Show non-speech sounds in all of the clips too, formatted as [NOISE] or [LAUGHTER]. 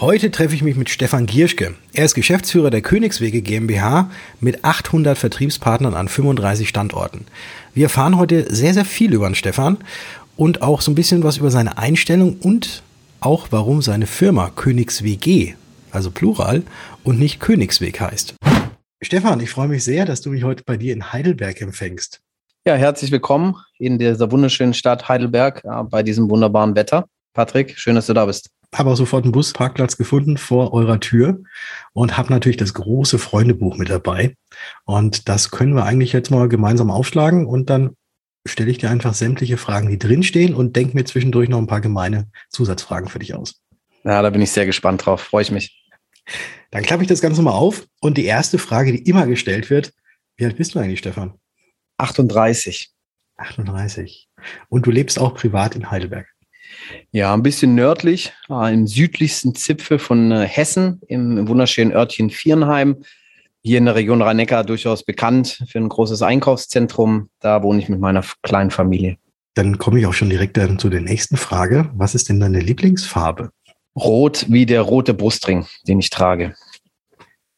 Heute treffe ich mich mit Stefan Gierschke. Er ist Geschäftsführer der Königswege GmbH mit 800 Vertriebspartnern an 35 Standorten. Wir erfahren heute sehr, sehr viel über den Stefan und auch so ein bisschen was über seine Einstellung und auch warum seine Firma Königsweg, also Plural, und nicht Königsweg heißt. Stefan, ich freue mich sehr, dass du mich heute bei dir in Heidelberg empfängst. Ja, herzlich willkommen in dieser wunderschönen Stadt Heidelberg bei diesem wunderbaren Wetter. Patrick, schön, dass du da bist habe auch sofort einen Busparkplatz gefunden vor eurer Tür und habe natürlich das große Freundebuch mit dabei. Und das können wir eigentlich jetzt mal gemeinsam aufschlagen und dann stelle ich dir einfach sämtliche Fragen, die drinstehen und denke mir zwischendurch noch ein paar gemeine Zusatzfragen für dich aus. Ja, da bin ich sehr gespannt drauf. Freue ich mich. Dann klappe ich das Ganze mal auf. Und die erste Frage, die immer gestellt wird, wie alt bist du eigentlich, Stefan? 38. 38. Und du lebst auch privat in Heidelberg. Ja, ein bisschen nördlich, äh, im südlichsten Zipfel von äh, Hessen, im wunderschönen Örtchen Vierenheim. Hier in der Region Rhein-Neckar durchaus bekannt für ein großes Einkaufszentrum. Da wohne ich mit meiner kleinen Familie. Dann komme ich auch schon direkt dann zu der nächsten Frage. Was ist denn deine Lieblingsfarbe? Rot wie der rote Brustring, den ich trage.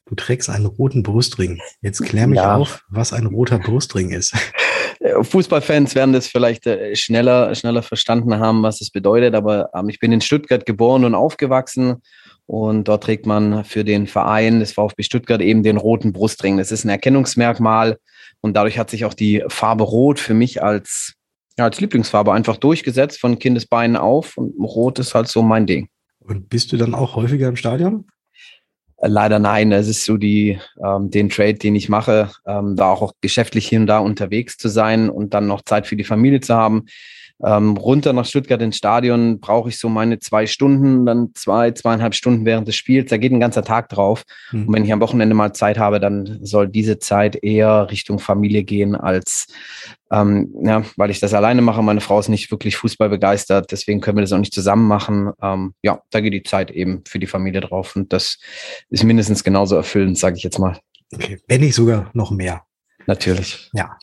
Du trägst einen roten Brustring. Jetzt klär mich ja. auf, was ein roter Brustring ist. [LAUGHS] Fußballfans werden das vielleicht äh, schneller, schneller verstanden haben, was es bedeutet. Aber ähm, ich bin in Stuttgart geboren und aufgewachsen. Und dort trägt man für den Verein des VfB Stuttgart eben den roten Brustring. Das ist ein Erkennungsmerkmal. Und dadurch hat sich auch die Farbe Rot für mich als, ja, als Lieblingsfarbe einfach durchgesetzt, von Kindesbeinen auf. Und Rot ist halt so mein Ding. Und bist du dann auch häufiger im Stadion? Leider nein. Es ist so die, ähm, den Trade, den ich mache, ähm, da auch geschäftlich hier und da unterwegs zu sein und dann noch Zeit für die Familie zu haben. Ähm, runter nach Stuttgart ins Stadion brauche ich so meine zwei Stunden, dann zwei, zweieinhalb Stunden während des Spiels. Da geht ein ganzer Tag drauf. Mhm. Und wenn ich am Wochenende mal Zeit habe, dann soll diese Zeit eher Richtung Familie gehen, als ähm, ja, weil ich das alleine mache. Meine Frau ist nicht wirklich Fußball begeistert, deswegen können wir das auch nicht zusammen machen. Ähm, ja, da geht die Zeit eben für die Familie drauf und das ist mindestens genauso erfüllend, sage ich jetzt mal. Okay, wenn nicht sogar noch mehr. Natürlich. Ja.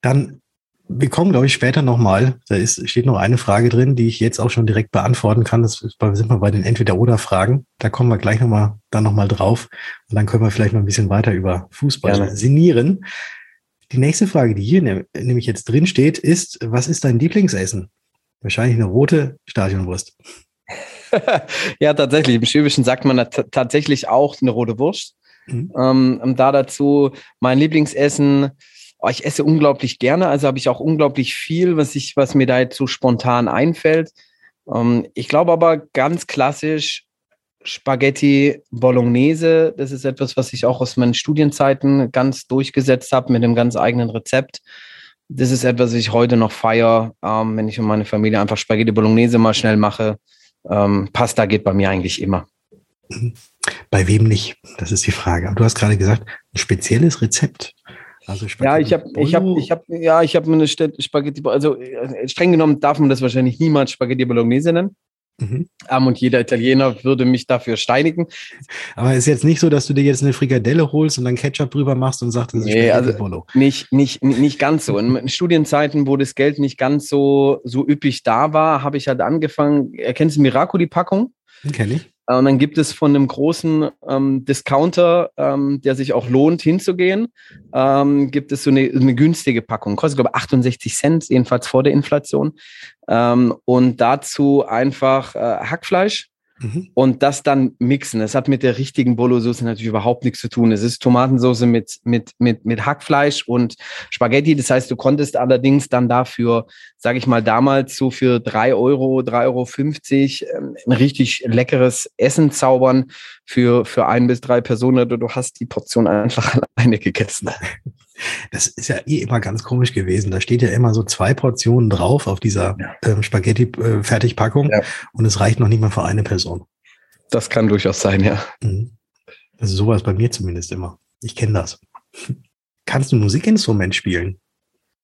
Dann wir kommen, glaube ich, später nochmal. Da ist, steht noch eine Frage drin, die ich jetzt auch schon direkt beantworten kann. Das ist, sind wir bei den Entweder-Oder-Fragen. Da kommen wir gleich nochmal, dann nochmal drauf. Und dann können wir vielleicht noch ein bisschen weiter über Fußball Gerne. sinnieren. Die nächste Frage, die hier ne, nämlich jetzt drin steht, ist, was ist dein Lieblingsessen? Wahrscheinlich eine rote Stadionwurst. [LAUGHS] ja, tatsächlich. Im Schwäbischen sagt man tatsächlich auch eine rote Wurst. Mhm. Ähm, da dazu mein Lieblingsessen, oh, ich esse unglaublich gerne, also habe ich auch unglaublich viel, was ich, was mir da jetzt so spontan einfällt. Ähm, ich glaube aber ganz klassisch Spaghetti Bolognese. Das ist etwas, was ich auch aus meinen Studienzeiten ganz durchgesetzt habe mit einem ganz eigenen Rezept. Das ist etwas, was ich heute noch feiere, ähm, wenn ich und meine Familie einfach Spaghetti Bolognese mal schnell mache. Ähm, Pasta geht bei mir eigentlich immer. Bei wem nicht? Das ist die Frage. Aber du hast gerade gesagt, ein spezielles Rezept. Also ja, ich habe, ich habe, ich habe, ja, ich habe eine Spaghetti, also äh, streng genommen darf man das wahrscheinlich niemals Spaghetti Bolognese nennen. Mhm. Um, und jeder Italiener würde mich dafür steinigen. Aber es ist jetzt nicht so, dass du dir jetzt eine Frikadelle holst und dann Ketchup drüber machst und sagst, das ist nee, also Bolo. Nicht, nicht, nicht ganz so. In Studienzeiten, wo das Geld nicht ganz so, so üppig da war, habe ich halt angefangen, erkennst du Miracoli-Packung? Kenne ich. Und dann gibt es von einem großen ähm, Discounter, ähm, der sich auch lohnt, hinzugehen, ähm, gibt es so eine, eine günstige Packung. Kostet, glaube ich, 68 Cent, jedenfalls vor der Inflation. Ähm, und dazu einfach äh, Hackfleisch, Mhm. Und das dann mixen. Das hat mit der richtigen Bolo-Soße natürlich überhaupt nichts zu tun. Es ist Tomatensauce mit, mit, mit, mit Hackfleisch und Spaghetti. Das heißt, du konntest allerdings dann dafür, sage ich mal, damals so für drei Euro, drei Euro fünfzig ähm, ein richtig leckeres Essen zaubern für, für ein bis drei Personen. Du hast die Portion einfach [LAUGHS] alleine gegessen. Das ist ja eh immer ganz komisch gewesen. Da steht ja immer so zwei Portionen drauf auf dieser ja. ähm, Spaghetti-Fertigpackung äh, ja. und es reicht noch nicht mal für eine Person. Das kann durchaus sein, ja. Mhm. Also sowas bei mir zumindest immer. Ich kenne das. Kannst du ein Musikinstrument spielen?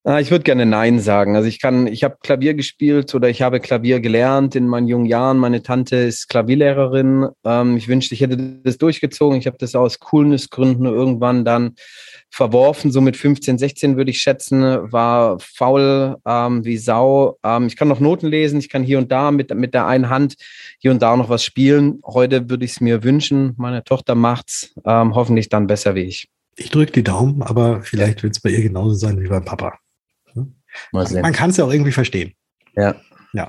Ah, ich würde gerne Nein sagen. Also ich kann, ich habe Klavier gespielt oder ich habe Klavier gelernt in meinen jungen Jahren. Meine Tante ist Klavierlehrerin. Ähm, ich wünschte, ich hätte das durchgezogen. Ich habe das aus Coolnessgründen irgendwann dann verworfen. So mit 15, 16 würde ich schätzen. War faul ähm, wie Sau. Ähm, ich kann noch Noten lesen. Ich kann hier und da mit, mit der einen Hand hier und da noch was spielen. Heute würde ich es mir wünschen. Meine Tochter macht's. Ähm, hoffentlich dann besser wie ich. Ich drücke die Daumen, aber vielleicht wird es bei ihr genauso sein wie beim Papa. Man kann es ja auch irgendwie verstehen. Ja. Ja.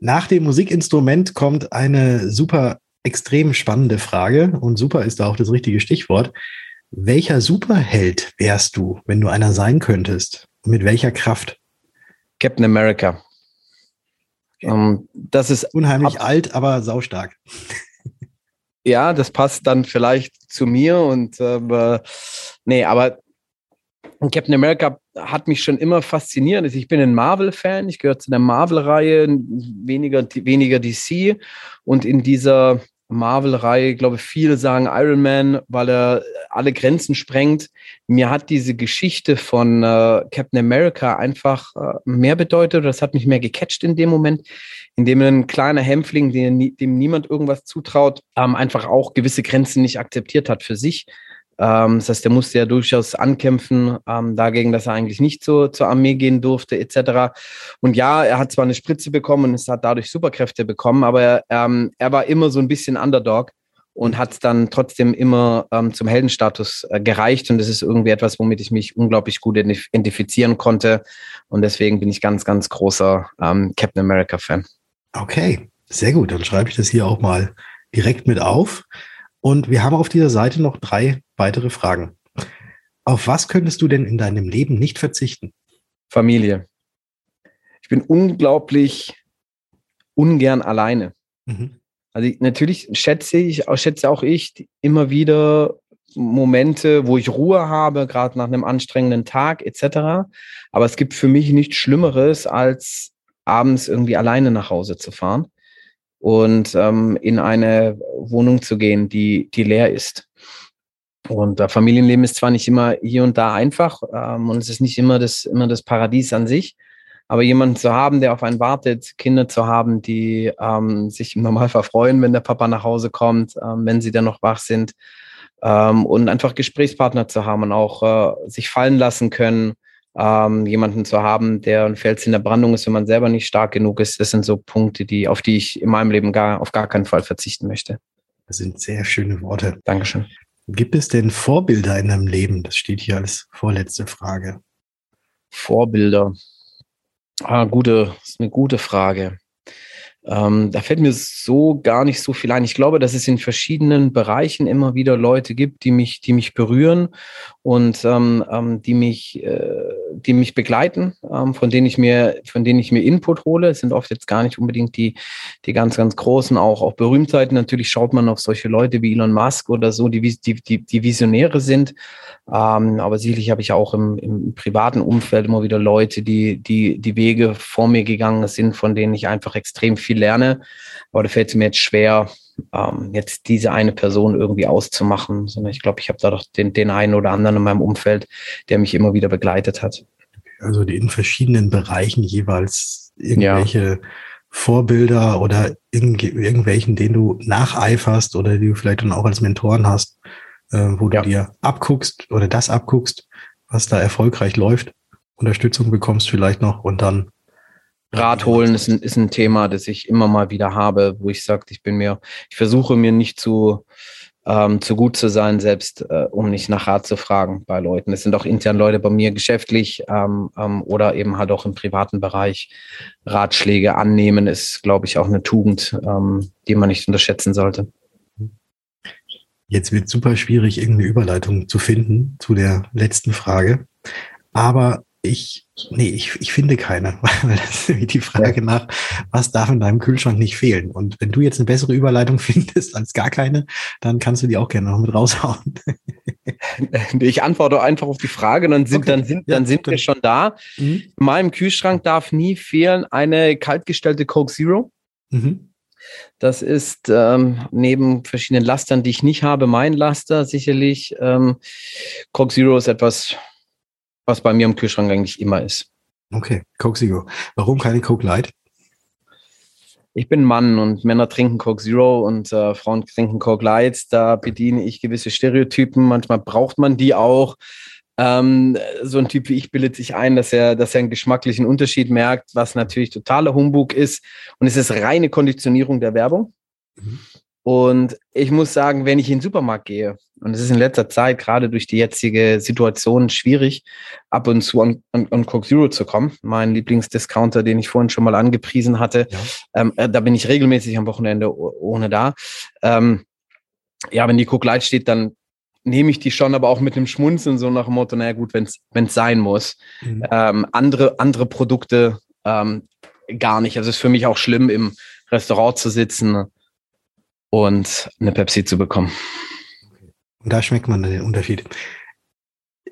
Nach dem Musikinstrument kommt eine super extrem spannende Frage und super ist da auch das richtige Stichwort. Welcher Superheld wärst du, wenn du einer sein könntest? Und mit welcher Kraft? Captain America. Okay. Um, ähm, das ist unheimlich alt, aber saustark. [LAUGHS] Ja, das passt dann vielleicht zu mir und äh, nee, aber Captain America hat mich schon immer fasziniert. Also ich bin ein Marvel-Fan, ich gehöre zu der Marvel-Reihe, weniger, weniger DC. Und in dieser Marvel-Reihe, glaube ich, viele sagen Iron Man, weil er alle Grenzen sprengt. Mir hat diese Geschichte von äh, Captain America einfach äh, mehr bedeutet. Das hat mich mehr gecatcht in dem Moment, in dem ein kleiner Hämpfling, dem, dem niemand irgendwas zutraut, ähm, einfach auch gewisse Grenzen nicht akzeptiert hat für sich ähm, das heißt, der musste ja durchaus ankämpfen ähm, dagegen, dass er eigentlich nicht so, zur Armee gehen durfte, etc. Und ja, er hat zwar eine Spritze bekommen und es hat dadurch Superkräfte bekommen, aber er, ähm, er war immer so ein bisschen Underdog und hat dann trotzdem immer ähm, zum Heldenstatus äh, gereicht. Und das ist irgendwie etwas, womit ich mich unglaublich gut identifizieren konnte. Und deswegen bin ich ganz, ganz großer ähm, Captain America-Fan. Okay, sehr gut. Dann schreibe ich das hier auch mal direkt mit auf. Und wir haben auf dieser Seite noch drei weitere Fragen. Auf was könntest du denn in deinem Leben nicht verzichten? Familie. Ich bin unglaublich ungern alleine. Mhm. Also ich, natürlich schätze ich, schätze auch ich immer wieder Momente, wo ich Ruhe habe, gerade nach einem anstrengenden Tag etc. Aber es gibt für mich nichts Schlimmeres, als abends irgendwie alleine nach Hause zu fahren und ähm, in eine Wohnung zu gehen, die, die leer ist. Und äh, Familienleben ist zwar nicht immer hier und da einfach ähm, und es ist nicht immer das, immer das Paradies an sich, aber jemanden zu haben, der auf einen wartet, Kinder zu haben, die ähm, sich im Normalfall freuen, wenn der Papa nach Hause kommt, ähm, wenn sie dann noch wach sind ähm, und einfach Gesprächspartner zu haben und auch äh, sich fallen lassen können, ähm, jemanden zu haben, der ein Fels in der Brandung ist, wenn man selber nicht stark genug ist. Das sind so Punkte, die, auf die ich in meinem Leben gar, auf gar keinen Fall verzichten möchte. Das sind sehr schöne Worte. Dankeschön. Gibt es denn Vorbilder in deinem Leben? Das steht hier als vorletzte Frage. Vorbilder. Ah, gute, ist eine gute Frage. Ähm, da fällt mir so gar nicht so viel ein. Ich glaube, dass es in verschiedenen Bereichen immer wieder Leute gibt, die mich, die mich berühren und ähm, ähm, die mich, äh, die mich begleiten, ähm, von denen ich mir, von denen ich mir Input hole. Es sind oft jetzt gar nicht unbedingt die, die ganz, ganz großen, auch, auch Berühmtheiten. Natürlich schaut man auf solche Leute wie Elon Musk oder so, die, die, die, die Visionäre sind. Ähm, aber sicherlich habe ich auch im, im privaten Umfeld immer wieder Leute, die, die, die Wege vor mir gegangen sind, von denen ich einfach extrem viel lerne. Aber da fällt es mir jetzt schwer, ähm, jetzt diese eine Person irgendwie auszumachen, sondern ich glaube, ich habe da doch den, den einen oder anderen in meinem Umfeld, der mich immer wieder begleitet hat. Also in verschiedenen Bereichen jeweils irgendwelche ja. Vorbilder oder irgend, irgendwelchen, denen du nacheiferst oder die du vielleicht dann auch als Mentoren hast, äh, wo du ja. dir abguckst oder das abguckst, was da erfolgreich läuft, Unterstützung bekommst vielleicht noch und dann Rat holen ist ein, ist ein Thema, das ich immer mal wieder habe, wo ich sage, ich bin mir, ich versuche mir nicht zu, ähm, zu gut zu sein, selbst äh, um nicht nach Rat zu fragen bei Leuten. Es sind auch intern Leute bei mir geschäftlich ähm, ähm, oder eben halt auch im privaten Bereich. Ratschläge annehmen ist, glaube ich, auch eine Tugend, ähm, die man nicht unterschätzen sollte. Jetzt wird super schwierig, irgendeine Überleitung zu finden zu der letzten Frage. Aber ich, nee, ich, ich finde keine, [LAUGHS] weil das ist die Frage nach, was darf in deinem Kühlschrank nicht fehlen? Und wenn du jetzt eine bessere Überleitung [LAUGHS] findest als gar keine, dann kannst du die auch gerne noch mit raushauen. [LAUGHS] Ich antworte einfach auf die Frage, dann sind, okay. dann sind, dann sind wir schon da. Mhm. In meinem Kühlschrank darf nie fehlen eine kaltgestellte Coke Zero. Mhm. Das ist ähm, neben verschiedenen Lastern, die ich nicht habe, mein Laster sicherlich. Ähm, Coke Zero ist etwas, was bei mir im Kühlschrank eigentlich immer ist. Okay, Coke Zero. Warum keine Coke Light? Ich bin Mann und Männer trinken Coke Zero und äh, Frauen trinken Coke Light. Da bediene ich gewisse Stereotypen. Manchmal braucht man die auch. Ähm, so ein Typ wie ich bildet sich ein, dass er, dass er einen geschmacklichen Unterschied merkt, was natürlich totaler Humbug ist. Und es ist reine Konditionierung der Werbung. Mhm. Und ich muss sagen, wenn ich in den Supermarkt gehe, und es ist in letzter Zeit gerade durch die jetzige Situation schwierig, ab und zu an, an, an Coke Zero zu kommen, mein Lieblingsdiscounter, den ich vorhin schon mal angepriesen hatte, ja. ähm, äh, da bin ich regelmäßig am Wochenende ohne da. Ähm, ja, wenn die Coke Light steht, dann nehme ich die schon, aber auch mit einem Schmunzeln, so nach dem Motto, naja gut, wenn es sein muss. Mhm. Ähm, andere, andere Produkte ähm, gar nicht. Also es ist für mich auch schlimm, im Restaurant zu sitzen und eine Pepsi zu bekommen. Und da schmeckt man den Unterschied.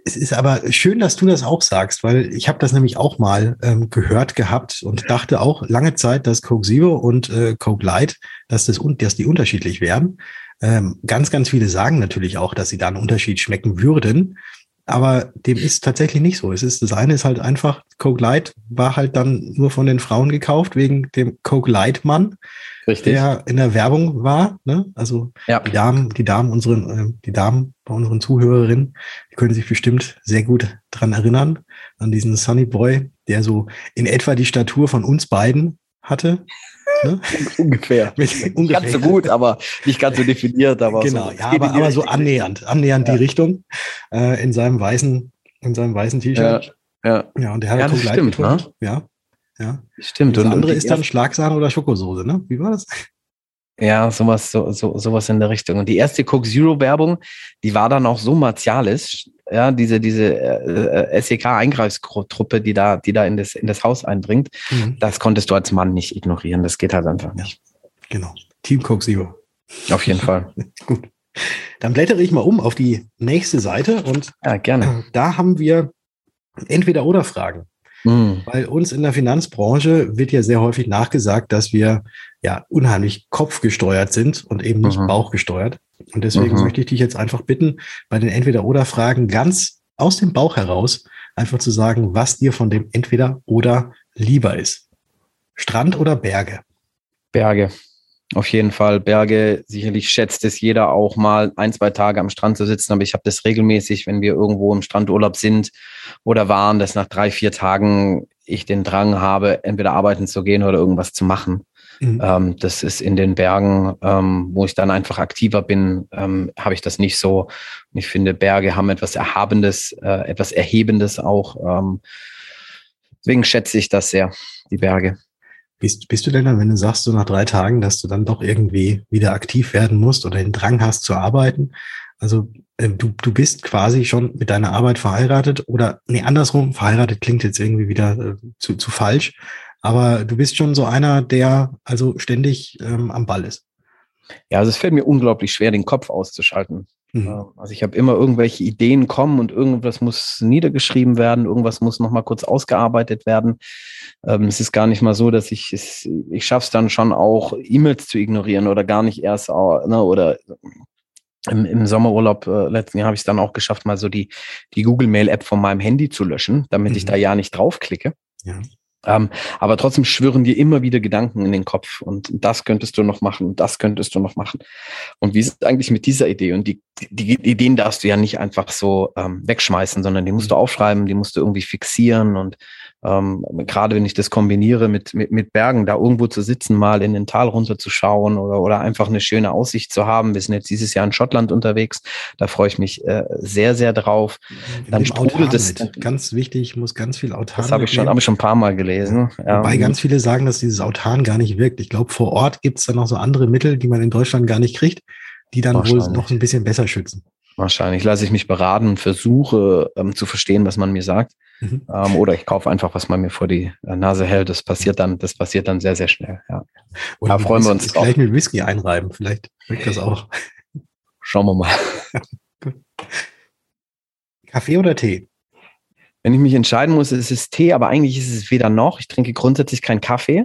Es ist aber schön, dass du das auch sagst, weil ich habe das nämlich auch mal ähm, gehört gehabt und dachte auch lange Zeit, dass Coke Zero und äh, Coke Light, dass, das, dass die unterschiedlich wären. Ähm, ganz, ganz viele sagen natürlich auch, dass sie da einen Unterschied schmecken würden. Aber dem ist tatsächlich nicht so. Es ist, das eine ist halt einfach, Coke Light war halt dann nur von den Frauen gekauft, wegen dem Coke Light Mann, Richtig. der in der Werbung war. Ne? Also ja. die Damen, die Damen, unseren, äh, die Damen bei unseren Zuhörerinnen, die können sich bestimmt sehr gut dran erinnern, an diesen Sunny Boy, der so in etwa die Statur von uns beiden hatte. Ne? [LAUGHS] Ungefähr. Mit, ungefähr. Ganz so gut, aber nicht ganz so definiert. Aber genau, so, ja, aber, aber so annähernd, annähernd ja. die Richtung äh, in seinem weißen, in seinem weißen T-Shirt. Ja, ja. ja, und der hat ja, das stimmt, ne? Ja, ja. Stimmt. Und das andere und ist dann Schlagsahne oder Schokosoße, ne? Wie war das? Ja, sowas, so, so, sowas in der Richtung. Und die erste Coke Zero Werbung, die war dann auch so martialisch, ja, diese, diese äh, äh SEK-Eingreifstruppe, die da, die da in das, in das Haus eindringt, mhm. das konntest du als Mann nicht ignorieren. Das geht halt einfach nicht. Genau. Team Coke Zero. Auf jeden Fall. [LAUGHS] Gut. Dann blättere ich mal um auf die nächste Seite und ja, gerne. Da haben wir entweder oder Fragen. Mhm. Weil uns in der Finanzbranche wird ja sehr häufig nachgesagt, dass wir ja unheimlich kopfgesteuert sind und eben nicht mhm. bauchgesteuert. Und deswegen mhm. möchte ich dich jetzt einfach bitten, bei den Entweder-Oder-Fragen ganz aus dem Bauch heraus einfach zu sagen, was dir von dem Entweder-Oder lieber ist. Strand oder Berge? Berge. Auf jeden Fall Berge. Sicherlich schätzt es jeder auch mal, ein, zwei Tage am Strand zu sitzen. Aber ich habe das regelmäßig, wenn wir irgendwo im Strandurlaub sind oder waren, dass nach drei, vier Tagen ich den Drang habe, entweder arbeiten zu gehen oder irgendwas zu machen. Mhm. Ähm, das ist in den Bergen, ähm, wo ich dann einfach aktiver bin, ähm, habe ich das nicht so. Und ich finde, Berge haben etwas Erhabendes, äh, etwas Erhebendes auch. Ähm, deswegen schätze ich das sehr, die Berge. Bist, bist du denn dann, wenn du sagst, so nach drei Tagen, dass du dann doch irgendwie wieder aktiv werden musst oder den Drang hast zu arbeiten? Also äh, du, du bist quasi schon mit deiner Arbeit verheiratet oder nee, andersrum, verheiratet klingt jetzt irgendwie wieder äh, zu, zu falsch. Aber du bist schon so einer, der also ständig ähm, am Ball ist. Ja, also es fällt mir unglaublich schwer, den Kopf auszuschalten. Mhm. Ähm, also ich habe immer irgendwelche Ideen kommen und irgendwas muss niedergeschrieben werden, irgendwas muss nochmal kurz ausgearbeitet werden. Ähm, es ist gar nicht mal so, dass ich es, ich schaffe es dann schon auch, E-Mails zu ignorieren oder gar nicht erst, ne, oder im, im Sommerurlaub äh, letzten Jahr habe ich es dann auch geschafft, mal so die, die Google Mail App von meinem Handy zu löschen, damit mhm. ich da ja nicht draufklicke. Ja. Ähm, aber trotzdem schwirren dir immer wieder Gedanken in den Kopf und das könntest du noch machen und das könntest du noch machen. Und wie ist es eigentlich mit dieser Idee? Und die, die, Ideen darfst du ja nicht einfach so ähm, wegschmeißen, sondern die musst du aufschreiben, die musst du irgendwie fixieren und ähm, gerade wenn ich das kombiniere mit, mit, mit Bergen, da irgendwo zu sitzen, mal in den Tal runterzuschauen oder, oder einfach eine schöne Aussicht zu haben. Wir sind jetzt dieses Jahr in Schottland unterwegs. Da freue ich mich äh, sehr, sehr drauf. Dann sprudelt es. Ganz wichtig, muss ganz viel Autan. Das habe ich schon, habe ich schon ein paar Mal gelesen. Wobei ganz viele sagen, dass dieses Autan gar nicht wirkt. Ich glaube, vor Ort gibt es dann noch so andere Mittel, die man in Deutschland gar nicht kriegt, die dann wohl noch ein bisschen besser schützen. Wahrscheinlich lasse ich mich beraten und versuche ähm, zu verstehen, was man mir sagt. Mhm. Ähm, oder ich kaufe einfach, was man mir vor die äh, Nase hält. Das passiert dann, das passiert dann sehr, sehr schnell. Ja. Oder da freuen wir uns drauf. Gleich mit Whisky einreiben, vielleicht wirkt das auch. Schauen wir mal. [LAUGHS] Kaffee oder Tee? Wenn ich mich entscheiden muss, ist es Tee, aber eigentlich ist es weder noch. Ich trinke grundsätzlich keinen Kaffee.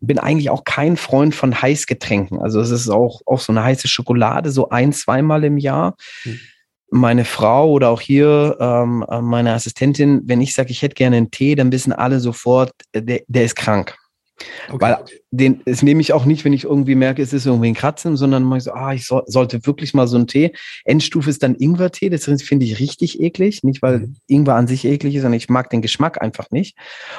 Bin eigentlich auch kein Freund von Heißgetränken. Also es ist auch, auch so eine heiße Schokolade, so ein, zweimal im Jahr. Mhm. Meine Frau oder auch hier ähm, meine Assistentin, wenn ich sage, ich hätte gerne einen Tee, dann wissen alle sofort, äh, der, der ist krank. Okay. Weil den, das nehme ich auch nicht, wenn ich irgendwie merke, es ist irgendwie ein Kratzen, sondern mache ich so, ah, ich so, sollte wirklich mal so einen Tee. Endstufe ist dann Ingwer-Tee, das finde ich richtig eklig. Nicht, weil mhm. Ingwer an sich eklig ist, sondern ich mag den Geschmack einfach nicht.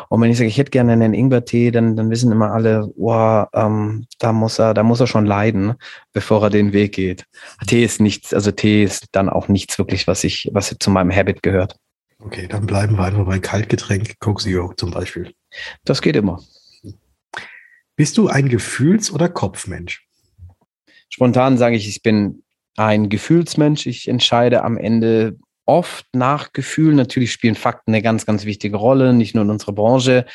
Und wenn ich sage, ich hätte gerne einen Ingwer-Tee, dann, dann wissen immer alle, wow, ähm, da muss er, da muss er schon leiden, bevor er den Weg geht. Tee ist nichts, also Tee ist dann auch nichts wirklich, was ich, was zu meinem Habit gehört. Okay, dann bleiben wir einfach bei Kaltgetränk, Coke Zero zum Beispiel. Das geht immer. Bist du ein Gefühls- oder Kopfmensch? Spontan sage ich, ich bin ein Gefühlsmensch. Ich entscheide am Ende oft nach Gefühl. Natürlich spielen Fakten eine ganz, ganz wichtige Rolle, nicht nur in unserer Branche,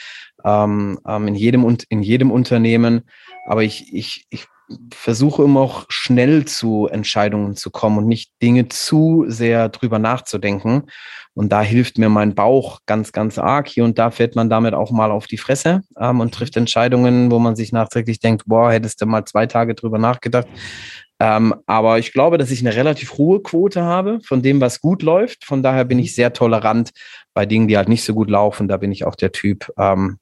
ähm, ähm in, jedem, in jedem Unternehmen. Aber ich, ich, ich versuche immer auch schnell zu Entscheidungen zu kommen und nicht Dinge zu sehr drüber nachzudenken. Und da hilft mir mein Bauch ganz, ganz arg. Hier und da fällt man damit auch mal auf die Fresse ähm, und trifft Entscheidungen, wo man sich nachträglich denkt, boah, hättest du mal zwei Tage drüber nachgedacht. Ähm, aber ich glaube, dass ich eine relativ hohe Quote habe von dem, was gut läuft. Von daher bin ich sehr tolerant bei Dingen, die halt nicht so gut laufen. Da bin ich auch der Typ ähm,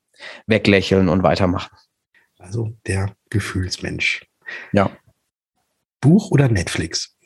weglächeln und weitermachen. Also der Gefühlsmensch. Ja. Buch oder Netflix?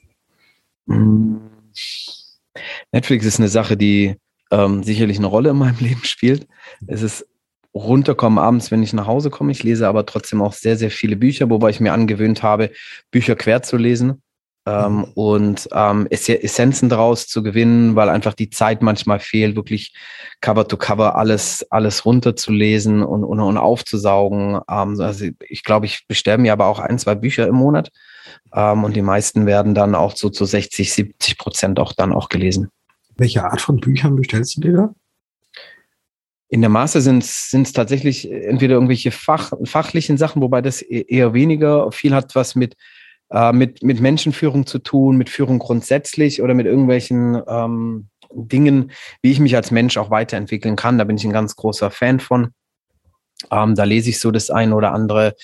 Netflix ist eine Sache, die ähm, sicherlich eine Rolle in meinem [LAUGHS] Leben spielt. Es ist runterkommen abends, wenn ich nach Hause komme. Ich lese aber trotzdem auch sehr, sehr viele Bücher, wobei ich mir angewöhnt habe, Bücher quer zu lesen ähm, mhm. und ähm, Essenzen daraus zu gewinnen, weil einfach die Zeit manchmal fehlt, wirklich Cover to Cover alles, alles runterzulesen und, und, und aufzusaugen. Ähm, also ich glaube, ich bestelle mir aber auch ein, zwei Bücher im Monat. Ähm, und die meisten werden dann auch so zu 60, 70 Prozent auch dann auch gelesen. Welche Art von Büchern bestellst du dir da? In der Maße sind es tatsächlich entweder irgendwelche Fach, fachlichen Sachen, wobei das e-, eher weniger viel hat was mit, äh, mit, mit Menschenführung zu tun, mit Führung grundsätzlich oder mit irgendwelchen ähm, Dingen, wie ich mich als Mensch auch weiterentwickeln kann. Da bin ich ein ganz großer Fan von. Ähm, da lese ich so das ein oder andere.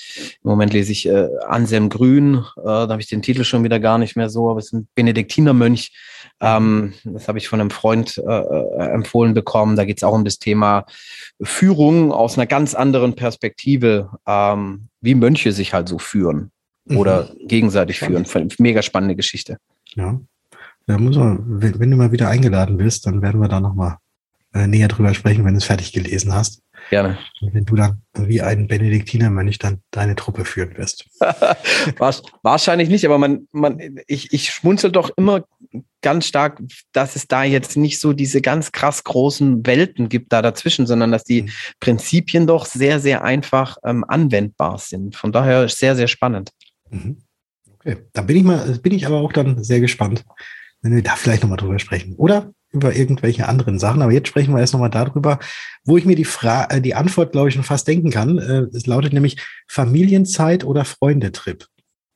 Im Moment lese ich äh, Anselm Grün. Äh, da habe ich den Titel schon wieder gar nicht mehr so, aber es ist ein Benediktinermönch. Ähm, das habe ich von einem Freund äh, äh empfohlen bekommen. Da geht es auch um das Thema Führung aus einer ganz anderen Perspektive, ähm, wie Mönche sich halt so führen mhm. oder gegenseitig Spannend. führen. Mega spannende Geschichte. Ja. Da muss man, wenn, du mal wieder eingeladen bist, dann werden wir da nochmal äh, näher drüber sprechen, wenn du es fertig gelesen hast. Gerne. Wenn du dann wie ein Benediktinermönch dann deine Truppe führen wirst. [LAUGHS] Wahrscheinlich nicht, aber man, man, ich, ich schmunzel doch immer ganz stark, dass es da jetzt nicht so diese ganz krass großen Welten gibt da dazwischen, sondern dass die mhm. Prinzipien doch sehr, sehr einfach ähm, anwendbar sind. Von daher sehr, sehr spannend. Mhm. Okay, da bin ich mal, bin ich aber auch dann sehr gespannt, wenn wir da vielleicht nochmal drüber sprechen. Oder über irgendwelche anderen Sachen. Aber jetzt sprechen wir erst nochmal darüber, wo ich mir die, Fra äh, die Antwort, glaube ich, schon fast denken kann. Äh, es lautet nämlich Familienzeit oder Freundetrip.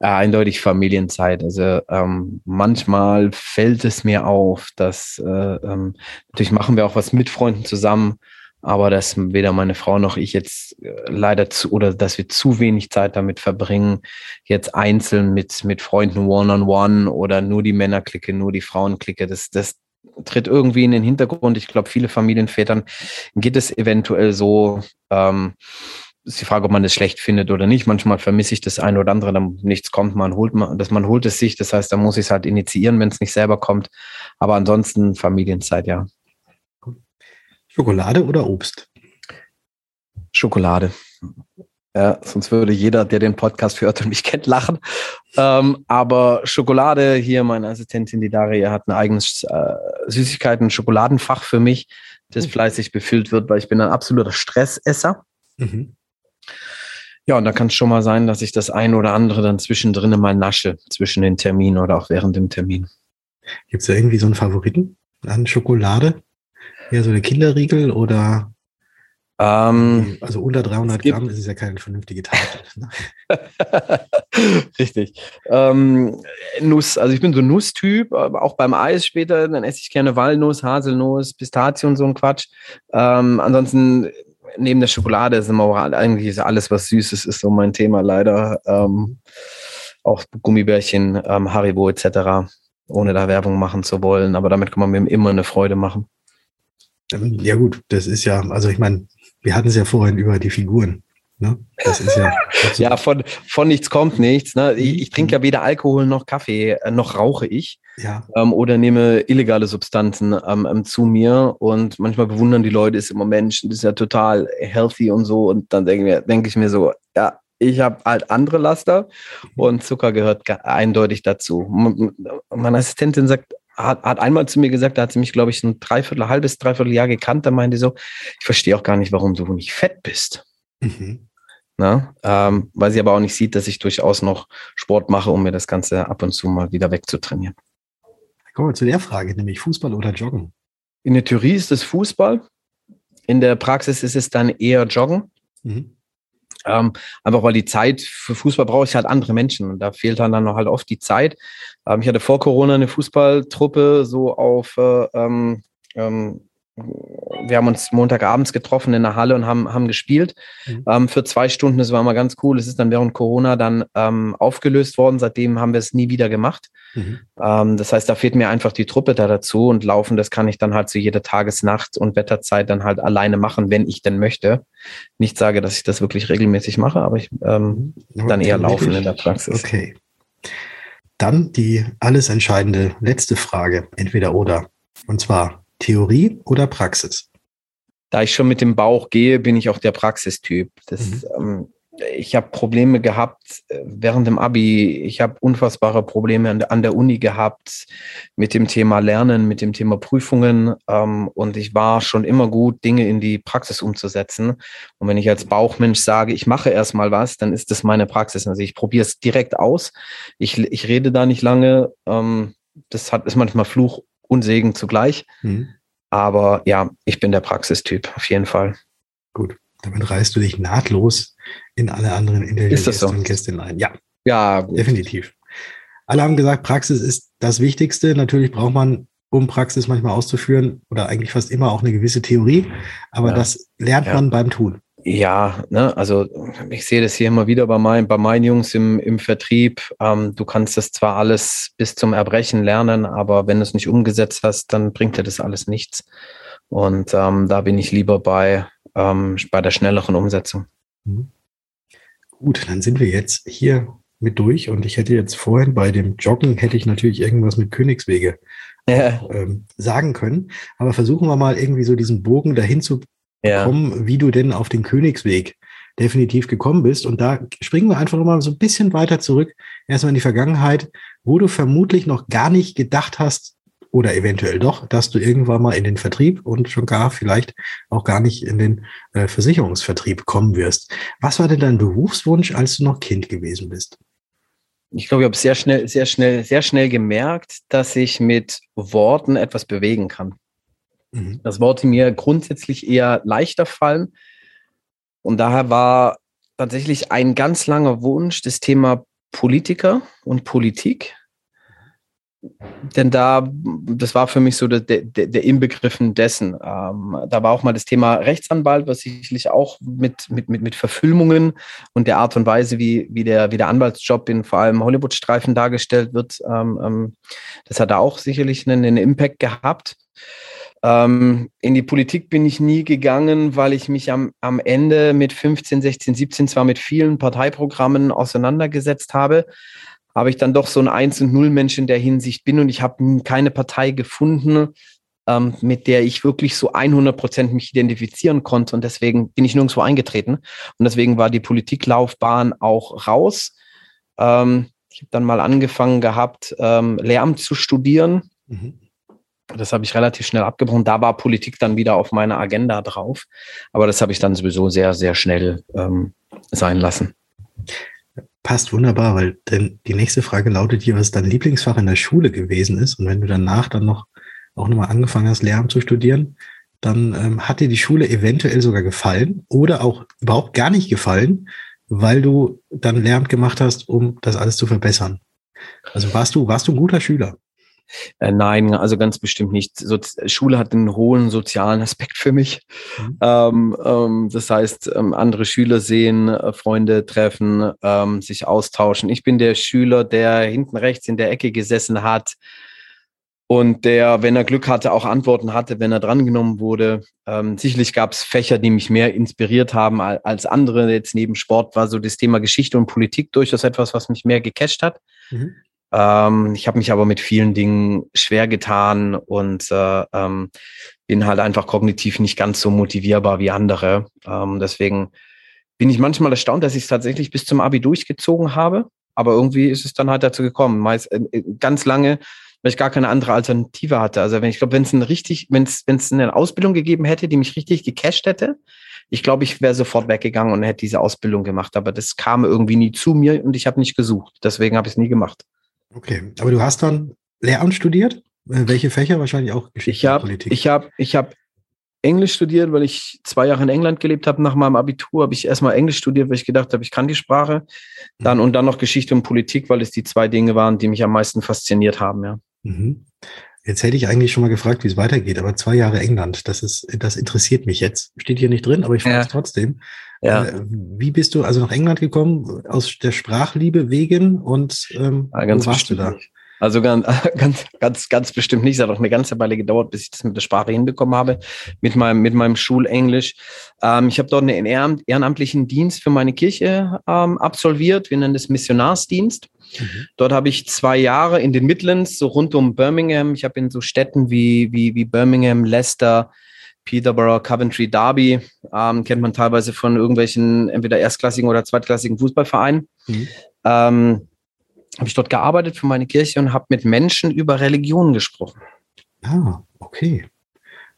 Ja, eindeutig Familienzeit. Also ähm, manchmal fällt es mir auf, dass äh, ähm, natürlich machen wir auch was mit Freunden zusammen, aber dass weder meine Frau noch ich jetzt äh, leider zu oder dass wir zu wenig Zeit damit verbringen, jetzt einzeln mit mit Freunden one on one oder nur die Männerklicke, nur die Frauenklicke. Das das tritt irgendwie in den Hintergrund. Ich glaube, viele Familienvätern geht es eventuell so. Ähm, ist die Frage, ob man es schlecht findet oder nicht. Manchmal vermisse ich das eine oder andere, dann nichts kommt, man holt man, dass man holt es sich. Das heißt, da muss ich es halt initiieren, wenn es nicht selber kommt. Aber ansonsten Familienzeit, ja. Schokolade oder Obst? Schokolade. Ja, sonst würde jeder, der den Podcast hört und mich kennt, lachen. Ähm, aber Schokolade, hier meine Assistentin, die Daria, hat ein eigenes äh, Süßigkeiten, Schokoladenfach für mich, das mhm. fleißig befüllt wird, weil ich bin ein absoluter Stressesser. Mhm. Ja, und da kann es schon mal sein, dass ich das ein oder andere dann zwischendrin mal nasche, zwischen den Terminen oder auch während dem Termin. Gibt es da irgendwie so einen Favoriten an Schokolade? Ja, so eine Kinderriegel oder ähm, also unter 300 Gramm ist es ja keine vernünftige Tafel. [LAUGHS] Ne? Richtig. Ähm, Nuss, also ich bin so ein Nusstyp, aber auch beim Eis später, dann esse ich gerne Walnuss, Haselnuss, Pistazie und so ein Quatsch. Ähm, ansonsten neben der Schokolade ist immer eigentlich ist alles, was Süßes ist so mein Thema leider. Ähm, auch Gummibärchen, ähm, Haribo etc., ohne da Werbung machen zu wollen. Aber damit kann man mir immer eine Freude machen. Ja gut, das ist ja, also ich meine, wir hatten es ja vorhin über die Figuren. Ne? Das ist ja, [LAUGHS] ja von, von nichts kommt nichts. Ne? Ich, ich trinke ja weder Alkohol noch Kaffee, äh, noch rauche ich. Ja. Ähm, oder nehme illegale Substanzen ähm, ähm, zu mir. Und manchmal bewundern die Leute, ist immer Mensch, das ist ja total healthy und so. Und dann denke denk ich mir so, ja, ich habe halt andere Laster und Zucker gehört eindeutig dazu. Meine Assistentin sagt, hat, hat einmal zu mir gesagt, da hat sie mich, glaube ich, ein Dreiviertel, halbes, Dreiviertel Jahr gekannt. Da meinte sie so, ich verstehe auch gar nicht, warum du nicht fett bist. Mhm. Na, ähm, weil sie aber auch nicht sieht, dass ich durchaus noch Sport mache, um mir das Ganze ab und zu mal wieder wegzutrainieren. Kommen wir zu der Frage, nämlich Fußball oder Joggen? In der Theorie ist es Fußball. In der Praxis ist es dann eher Joggen. Mhm. Ähm, einfach weil die Zeit für Fußball brauche ich halt andere Menschen und da fehlt dann, dann noch halt oft die Zeit. Ähm, ich hatte vor Corona eine Fußballtruppe so auf äh, ähm, ähm wir haben uns Montagabends getroffen in der Halle und haben, haben gespielt mhm. ähm, für zwei Stunden. Das war mal ganz cool. Es ist dann während Corona dann ähm, aufgelöst worden. Seitdem haben wir es nie wieder gemacht. Mhm. Ähm, das heißt, da fehlt mir einfach die Truppe da dazu und laufen, das kann ich dann halt zu jeder Tagesnacht und Wetterzeit dann halt alleine machen, wenn ich denn möchte. Nicht sage, dass ich das wirklich regelmäßig mache, aber ich ähm, okay, dann eher laufen in der Praxis. Okay. Dann die alles entscheidende letzte Frage, entweder oder. Und zwar, Theorie oder Praxis? Da ich schon mit dem Bauch gehe, bin ich auch der Praxistyp. Das, mhm. ähm, ich habe Probleme gehabt äh, während dem Abi. Ich habe unfassbare Probleme an der, an der, Uni gehabt mit dem Thema Lernen, mit dem Thema Prüfungen. Ähm, und ich war schon immer gut, Dinge in die Praxis umzusetzen. Und wenn ich als Bauchmensch sage, ich mache erstmal was, dann ist das meine Praxis. Also ich probiere es direkt aus. Ich, ich rede da nicht lange. Ähm, das hat, ist manchmal Fluch und Segen zugleich. Mhm. Aber ja, ich bin der Praxistyp, auf jeden Fall. Gut, damit reißt du dich nahtlos in alle anderen Interviewgäste so? und Gästinnen ein. Ja. Ja, gut. definitiv. Alle haben gesagt, Praxis ist das Wichtigste. Natürlich braucht man, um Praxis manchmal auszuführen, oder eigentlich fast immer auch eine gewisse Theorie, aber ja. das lernt ja. man beim Tun. Ja, ne, also ich sehe das hier immer wieder bei, mein, bei meinen Jungs im, im Vertrieb. Ähm, du kannst das zwar alles bis zum Erbrechen lernen, aber wenn du es nicht umgesetzt hast, dann bringt dir das alles nichts. Und ähm, da bin ich lieber bei, ähm, bei der schnelleren Umsetzung. Mhm. Gut, dann sind wir jetzt hier mit durch und ich hätte jetzt vorhin bei dem Joggen hätte ich natürlich irgendwas mit Königswege ja. ähm, sagen können. Aber versuchen wir mal irgendwie so diesen Bogen dahin zu ja. kommen, wie du denn auf den Königsweg definitiv gekommen bist. Und da springen wir einfach mal so ein bisschen weiter zurück, erstmal in die Vergangenheit, wo du vermutlich noch gar nicht gedacht hast, oder eventuell doch, dass du irgendwann mal in den Vertrieb und schon gar vielleicht auch gar nicht in den äh, Versicherungsvertrieb kommen wirst. Was war denn dein Berufswunsch, als du noch Kind gewesen bist? Ich glaube, ich habe sehr schnell, sehr schnell, sehr schnell gemerkt, dass ich mit Worten etwas bewegen kann. Mhm. Das Worte mir grundsätzlich eher leichter fallen. Und daher war tatsächlich ein ganz langer Wunsch das Thema Politiker und Politik. Denn da, das war für mich so der, der, der Inbegriffen dessen. Ähm, da war auch mal das Thema Rechtsanwalt, was sicherlich auch mit, mit, mit, mit Verfilmungen und der Art und Weise, wie, wie, der, wie der Anwaltsjob in vor allem Hollywood-Streifen dargestellt wird, ähm, ähm, das hat da auch sicherlich einen, einen Impact gehabt. Ähm, in die Politik bin ich nie gegangen, weil ich mich am, am Ende mit 15, 16, 17 zwar mit vielen Parteiprogrammen auseinandergesetzt habe, habe ich dann doch so ein Eins- und Null-Mensch in der Hinsicht bin und ich habe keine Partei gefunden, ähm, mit der ich wirklich so 100 Prozent mich identifizieren konnte und deswegen bin ich nirgendwo eingetreten und deswegen war die Politiklaufbahn auch raus. Ähm, ich habe dann mal angefangen gehabt, ähm, Lehramt zu studieren. Mhm das habe ich relativ schnell abgebrochen. Da war Politik dann wieder auf meiner Agenda drauf. Aber das habe ich dann sowieso sehr, sehr schnell ähm, sein lassen. Passt wunderbar, weil denn die nächste Frage lautet hier, was dein Lieblingsfach in der Schule gewesen ist. Und wenn du danach dann noch auch nochmal angefangen hast, Lehramt zu studieren, dann ähm, hat dir die Schule eventuell sogar gefallen oder auch überhaupt gar nicht gefallen, weil du dann Lehramt gemacht hast, um das alles zu verbessern. Also warst du, warst du ein guter Schüler? Äh, nein, also ganz bestimmt nicht. So, Schule hat einen hohen sozialen Aspekt für mich. Mhm. Ähm, ähm, das heißt, ähm, andere Schüler sehen, äh, Freunde treffen, ähm, sich austauschen. Ich bin der Schüler, der hinten rechts in der Ecke gesessen hat und der, wenn er Glück hatte, auch Antworten hatte, wenn er drangenommen wurde. Ähm, sicherlich gab es Fächer, die mich mehr inspiriert haben als andere. Jetzt neben Sport war so das Thema Geschichte und Politik durchaus etwas, was mich mehr gecatcht hat. Mhm. Ähm, ich habe mich aber mit vielen Dingen schwer getan und äh, ähm, bin halt einfach kognitiv nicht ganz so motivierbar wie andere. Ähm, deswegen bin ich manchmal erstaunt, dass ich es tatsächlich bis zum Abi durchgezogen habe. Aber irgendwie ist es dann halt dazu gekommen. Meist äh, äh ganz lange, weil ich gar keine andere Alternative hatte. Also wenn ich glaube, wenn es eine richtig, wenn es wenn es eine Ausbildung gegeben hätte, die mich richtig gecasht hätte, ich glaube, ich wäre sofort weggegangen und hätte diese Ausbildung gemacht. Aber das kam irgendwie nie zu mir und ich habe nicht gesucht. Deswegen habe ich es nie gemacht. Okay, aber du hast dann Lehramt studiert? Äh, welche Fächer? Wahrscheinlich auch Geschichte ich hab, und Politik. Ich habe ich hab Englisch studiert, weil ich zwei Jahre in England gelebt habe. Nach meinem Abitur habe ich erstmal Englisch studiert, weil ich gedacht habe, ich kann die Sprache. Dann mhm. und dann noch Geschichte und Politik, weil es die zwei Dinge waren, die mich am meisten fasziniert haben, ja. Mhm. Jetzt hätte ich eigentlich schon mal gefragt, wie es weitergeht, aber zwei Jahre England, das ist, das interessiert mich jetzt. Steht hier nicht drin, aber ich frage es trotzdem. Ja. Äh, wie bist du also nach England gekommen? Aus der Sprachliebe wegen und ähm, ja, ganz wo warst du da? Also ganz, [LAUGHS] ganz, ganz, ganz bestimmt nicht. Es hat auch eine ganze Weile gedauert, bis ich das mit der Sprache hinbekommen habe, mit meinem, mit meinem Schulenglisch. Ähm, ich habe dort einen ehrenamtlichen Dienst für meine Kirche ähm, absolviert. Wir nennen das Missionarsdienst. Mhm. Dort habe ich zwei Jahre in den Midlands, so rund um Birmingham. Ich habe in so Städten wie, wie, wie Birmingham, Leicester, Peterborough, Coventry, Derby, ähm, kennt man teilweise von irgendwelchen entweder erstklassigen oder zweitklassigen Fußballvereinen. Mhm. Habe ich dort gearbeitet für meine Kirche und habe mit Menschen über Religionen gesprochen. Ah, okay.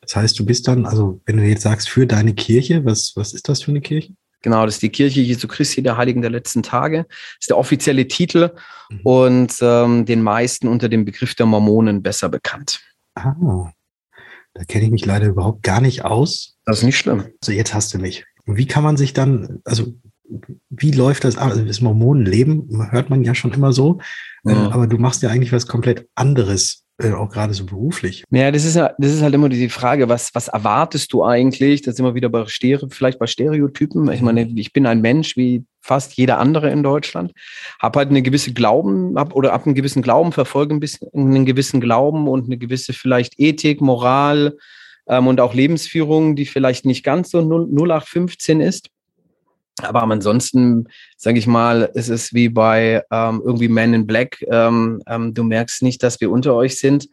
Das heißt, du bist dann, also wenn du jetzt sagst, für deine Kirche, was, was ist das für eine Kirche? Genau, das ist die Kirche Jesu Christi der Heiligen der letzten Tage. Das ist der offizielle Titel mhm. und ähm, den meisten unter dem Begriff der Mormonen besser bekannt. Ah, da kenne ich mich leider überhaupt gar nicht aus. Das ist nicht schlimm. Also jetzt hast du mich. Und wie kann man sich dann, also wie läuft das ab? Also das Mormonenleben hört man ja schon immer so, äh, ja. aber du machst ja eigentlich was komplett anderes, äh, auch gerade so beruflich. Ja, das ist ja, das ist halt immer die Frage, was, was erwartest du eigentlich? Das ist immer wieder bei Stereo, vielleicht bei Stereotypen. Ich meine, ich bin ein Mensch wie fast jeder andere in Deutschland, habe halt eine gewisse Glauben, hab, oder ab einem gewissen Glauben, verfolge ein bisschen einen gewissen Glauben und eine gewisse vielleicht Ethik, Moral ähm, und auch Lebensführung, die vielleicht nicht ganz so 0815 ist. Aber ansonsten, sage ich mal, ist es wie bei ähm, irgendwie Men in Black. Ähm, ähm, du merkst nicht, dass wir unter euch sind,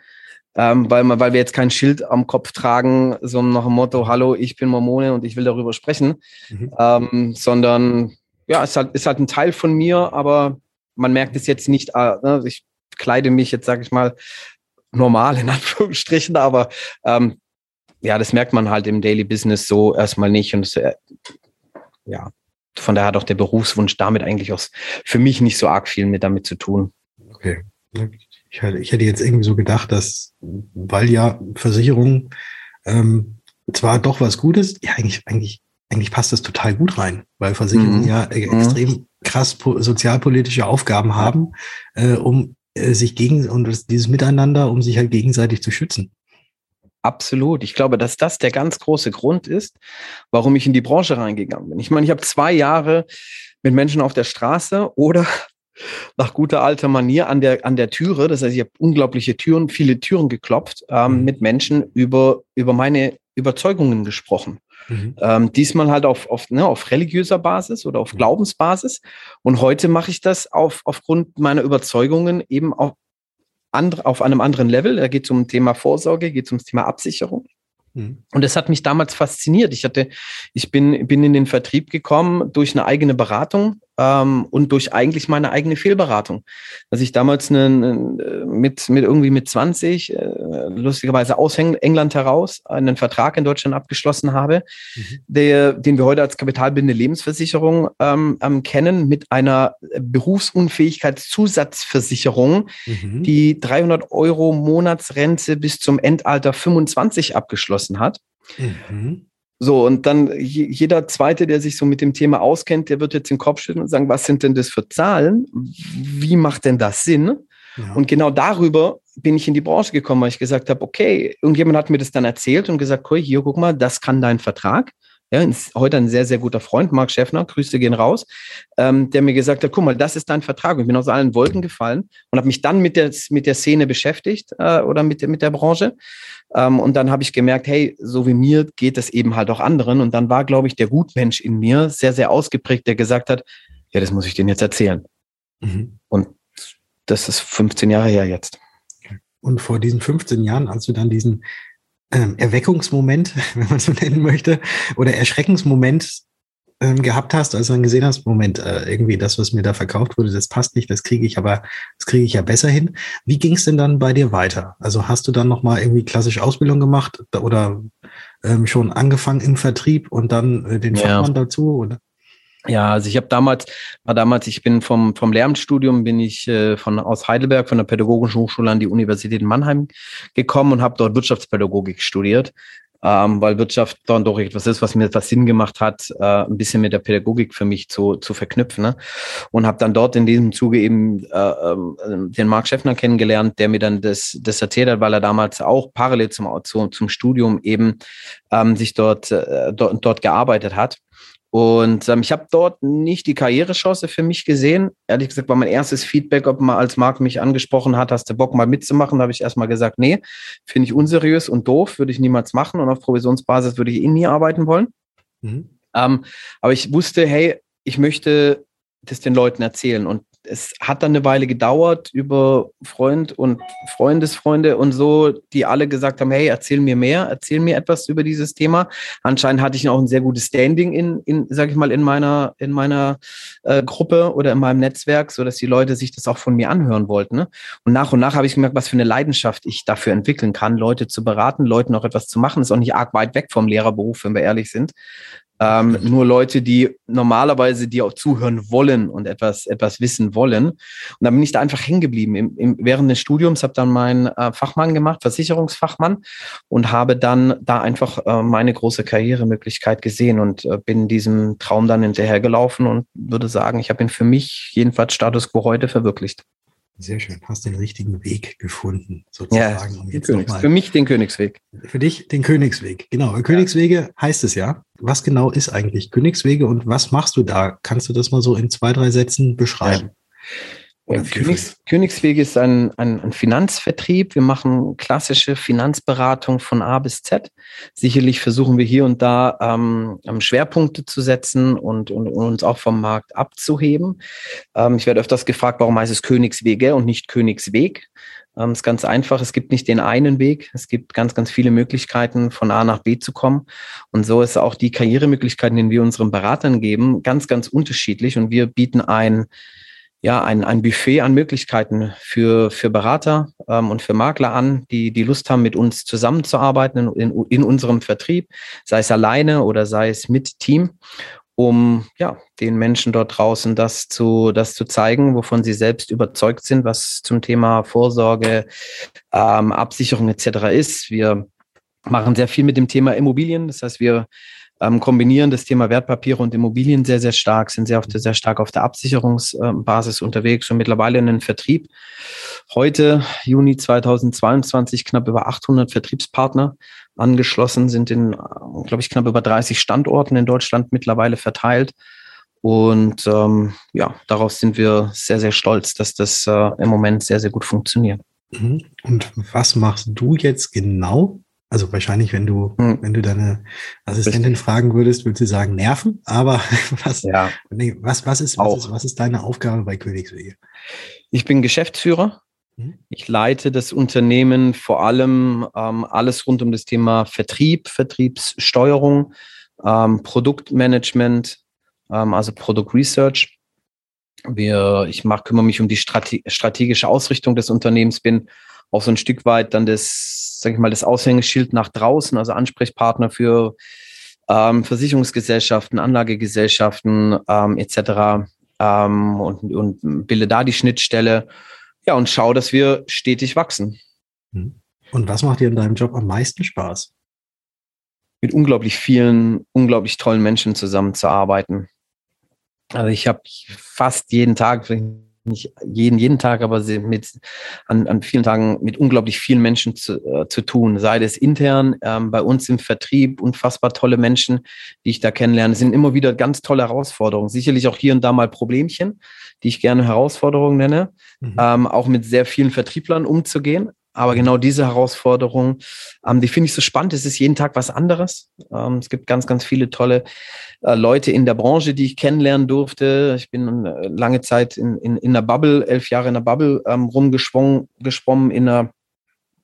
ähm, weil, weil wir jetzt kein Schild am Kopf tragen, so nach dem Motto, hallo, ich bin Mormone und ich will darüber sprechen, mhm. ähm, sondern ja, es ist halt, ist halt ein Teil von mir, aber man merkt es jetzt nicht. Äh, ne? Ich kleide mich jetzt, sage ich mal, normal in [LAUGHS] Anführungsstrichen, aber ähm, ja, das merkt man halt im Daily Business so erstmal nicht und es, äh, ja, von daher hat auch der Berufswunsch damit eigentlich auch für mich nicht so arg viel mit damit zu tun. Okay. Ich hätte, ich hätte jetzt irgendwie so gedacht, dass, weil ja Versicherung ähm, zwar doch was Gutes, ja, eigentlich, eigentlich, eigentlich passt das total gut rein, weil Versicherungen mhm. ja e-, extrem krass sozialpolitische Aufgaben haben, äh, um äh, sich gegen und dieses Miteinander, um sich halt gegenseitig zu schützen. Absolut. Ich glaube, dass das der ganz große Grund ist, warum ich in die Branche reingegangen bin. Ich meine, ich habe zwei Jahre mit Menschen auf der Straße oder [LAUGHS] nach guter alter Manier an der, an der Türe. Das heißt, ich habe unglaubliche Türen, viele Türen geklopft, ähm, mhm. mit Menschen über, über meine Überzeugungen gesprochen. Mhm. Ähm, diesmal halt auf, auf, ne, auf religiöser Basis oder auf mhm. Glaubensbasis. Und heute mache ich das auf, aufgrund meiner Überzeugungen eben auch andre, auf einem anderen Level. Da geht es um Thema Vorsorge, geht es ums Thema Absicherung. Mhm. Und das hat mich damals fasziniert. Ich hatte, ich bin, bin in den Vertrieb gekommen durch eine eigene Beratung ähm, und durch eigentlich meine eigene Fehlberatung. Dass ich damals einen, mit, mit irgendwie mit 20, äh, lustigerweise aus England heraus, einen Vertrag in Deutschland abgeschlossen habe, mhm. der, den wir heute als kapitalbindende Lebensversicherung ähm, ähm, kennen, mit einer Berufsunfähigkeitszusatzversicherung, mhm. die 300 Euro Monatsrente bis zum Endalter 25 abgeschlossen hat. Mhm. So, und dann jeder Zweite, der sich so mit dem Thema auskennt, der wird jetzt den Kopf schütteln und sagen, was sind denn das für Zahlen? Wie macht denn das Sinn? Ja. Und genau darüber bin ich in die Branche gekommen, weil ich gesagt habe, okay, irgendjemand hat mir das dann erzählt und gesagt, cool, hier, guck mal, das kann dein Vertrag. Ja, heute ein sehr, sehr guter Freund, Marc Schäffner, Grüße gehen raus, ähm, der mir gesagt hat, guck mal, das ist dein Vertrag. Und ich bin aus allen Wolken gefallen und habe mich dann mit der, mit der Szene beschäftigt äh, oder mit, mit der Branche. Ähm, und dann habe ich gemerkt, hey, so wie mir geht es eben halt auch anderen. Und dann war, glaube ich, der Gutmensch in mir sehr, sehr ausgeprägt, der gesagt hat, ja, das muss ich denen jetzt erzählen. Mhm. Und das ist 15 Jahre her jetzt. Und vor diesen 15 Jahren, als du dann diesen Erweckungsmoment, [LAUGHS] wenn man so nennen möchte, oder Erschreckensmoment ähm, gehabt hast, als du dann gesehen hast, Moment, äh, irgendwie das, was mir da verkauft wurde, das passt nicht, das kriege ich aber, das kriege ich ja besser hin. Wie ging es denn dann bei dir weiter? Also hast du dann nochmal irgendwie klassische Ausbildung gemacht oder ähm, schon angefangen im Vertrieb und dann äh, den Fachmann ja. dazu? Oder? Ja, also ich habe damals, war damals, ich bin vom, vom Lehramtsstudium, bin ich äh, von aus Heidelberg, von der Pädagogischen Hochschule an die Universität in Mannheim gekommen und habe dort Wirtschaftspädagogik studiert, ähm, weil Wirtschaft dann doch etwas ist, was mir etwas Sinn gemacht hat, äh, ein bisschen mit der Pädagogik für mich zu, zu verknüpfen. Ne? Und habe dann dort in diesem Zuge eben äh, äh, den Marc Schäffner kennengelernt, der mir dann das, das erzählt hat, weil er damals auch parallel zum, zum, zum Studium eben ähm, sich dort, äh, dort, dort gearbeitet hat. Und ähm, ich habe dort nicht die Karrierechance für mich gesehen. Ehrlich gesagt war mein erstes Feedback, ob man als Marc mich angesprochen hat, hast du Bock mal mitzumachen? Da habe ich erstmal gesagt, nee, finde ich unseriös und doof, würde ich niemals machen und auf Provisionsbasis würde ich eh nie arbeiten wollen. Mhm. Ähm, aber ich wusste, hey, ich möchte das den Leuten erzählen. Und es hat dann eine Weile gedauert über Freund und Freundesfreunde und so, die alle gesagt haben, hey, erzähl mir mehr, erzähl mir etwas über dieses Thema. Anscheinend hatte ich auch ein sehr gutes Standing in, in sag ich mal, in meiner, in meiner äh, Gruppe oder in meinem Netzwerk, so dass die Leute sich das auch von mir anhören wollten. Ne? Und nach und nach habe ich gemerkt, was für eine Leidenschaft ich dafür entwickeln kann, Leute zu beraten, Leuten auch etwas zu machen. Ist auch nicht arg weit weg vom Lehrerberuf, wenn wir ehrlich sind. Ähm, nur Leute, die normalerweise dir auch zuhören wollen und etwas, etwas wissen wollen. Und dann bin ich da einfach hängen geblieben. Im, im, während des Studiums habe dann meinen äh, Fachmann gemacht, Versicherungsfachmann, und habe dann da einfach äh, meine große Karrieremöglichkeit gesehen und äh, bin diesem Traum dann hinterhergelaufen und würde sagen, ich habe ihn für mich jedenfalls Status quo heute verwirklicht. Sehr schön. Hast den richtigen Weg gefunden, sozusagen. Ja, um jetzt Königs, für mich den Königsweg. Für dich den Königsweg. Genau. Königswege heißt es ja. Was genau ist eigentlich Königswege und was machst du da? Kannst du das mal so in zwei, drei Sätzen beschreiben? Ja. Königs, Königswege ist ein, ein, ein, Finanzvertrieb. Wir machen klassische Finanzberatung von A bis Z. Sicherlich versuchen wir hier und da ähm, ähm, Schwerpunkte zu setzen und, und, und, uns auch vom Markt abzuheben. Ähm, ich werde öfters gefragt, warum heißt es Königswege und nicht Königsweg? Ähm, ist ganz einfach. Es gibt nicht den einen Weg. Es gibt ganz, ganz viele Möglichkeiten, von A nach B zu kommen. Und so ist auch die Karrieremöglichkeiten, die wir unseren Beratern geben, ganz, ganz unterschiedlich. Und wir bieten ein ja, ein, ein Buffet an Möglichkeiten für, für Berater ähm, und für Makler an, die, die Lust haben, mit uns zusammenzuarbeiten in, in, in unserem Vertrieb, sei es alleine oder sei es mit Team, um ja, den Menschen dort draußen das zu, das zu zeigen, wovon sie selbst überzeugt sind, was zum Thema Vorsorge, ähm, Absicherung etc. ist. Wir machen sehr viel mit dem Thema Immobilien. Das heißt, wir ähm, kombinieren das Thema Wertpapiere und Immobilien sehr, sehr stark, sind sehr, auf der, sehr stark auf der Absicherungsbasis unterwegs und mittlerweile in den Vertrieb. Heute, Juni 2022, knapp über 800 Vertriebspartner angeschlossen, sind in, glaube ich, knapp über 30 Standorten in Deutschland mittlerweile verteilt. Und ähm, ja, darauf sind wir sehr, sehr stolz, dass das äh, im Moment sehr, sehr gut funktioniert. Mhm. Und was machst du jetzt genau also wahrscheinlich, wenn du, hm. wenn du deine Assistentin Richtig. fragen würdest, würdest du sagen Nerven. Aber [LAUGHS] was, ja. nee, was, was, ist, was, ist, was ist deine Aufgabe bei Königswege? Ich bin Geschäftsführer. Hm. Ich leite das Unternehmen vor allem ähm, alles rund um das Thema Vertrieb, Vertriebssteuerung, ähm, Produktmanagement, ähm, also Product Research. Wir, ich mach, kümmere mich um die Strate strategische Ausrichtung des Unternehmens, bin auch so ein Stück weit dann das sage ich mal, das Aushängeschild nach draußen, also Ansprechpartner für ähm, Versicherungsgesellschaften, Anlagegesellschaften ähm, etc. Ähm, und, und bilde da die Schnittstelle. Ja, und schau, dass wir stetig wachsen. Mhm. Und was macht dir in deinem Job am meisten Spaß? Mit unglaublich vielen, unglaublich tollen Menschen zusammenzuarbeiten. Also ich habe fast jeden Tag, nicht jeden, jeden Tag, aber mit, an, an vielen Tagen mit unglaublich vielen Menschen zu, äh, zu tun. Sei es intern, ähm, bei uns im Vertrieb, unfassbar tolle Menschen, die ich da kennenlerne. Es sind immer wieder ganz tolle Herausforderungen. Sicherlich auch hier und da mal Problemchen, die ich gerne Herausforderungen nenne. Mhm. Ähm, auch mit sehr vielen Vertrieblern umzugehen. Aber genau diese Herausforderung, ähm, die finde ich so spannend. Es ist jeden Tag was anderes. Ähm, es gibt ganz, ganz viele tolle äh, Leute in der Branche, die ich kennenlernen durfte. Ich bin äh, lange Zeit in, in, in der Bubble, elf Jahre in der Bubble ähm, rumgeschwommen, geschwommen in einer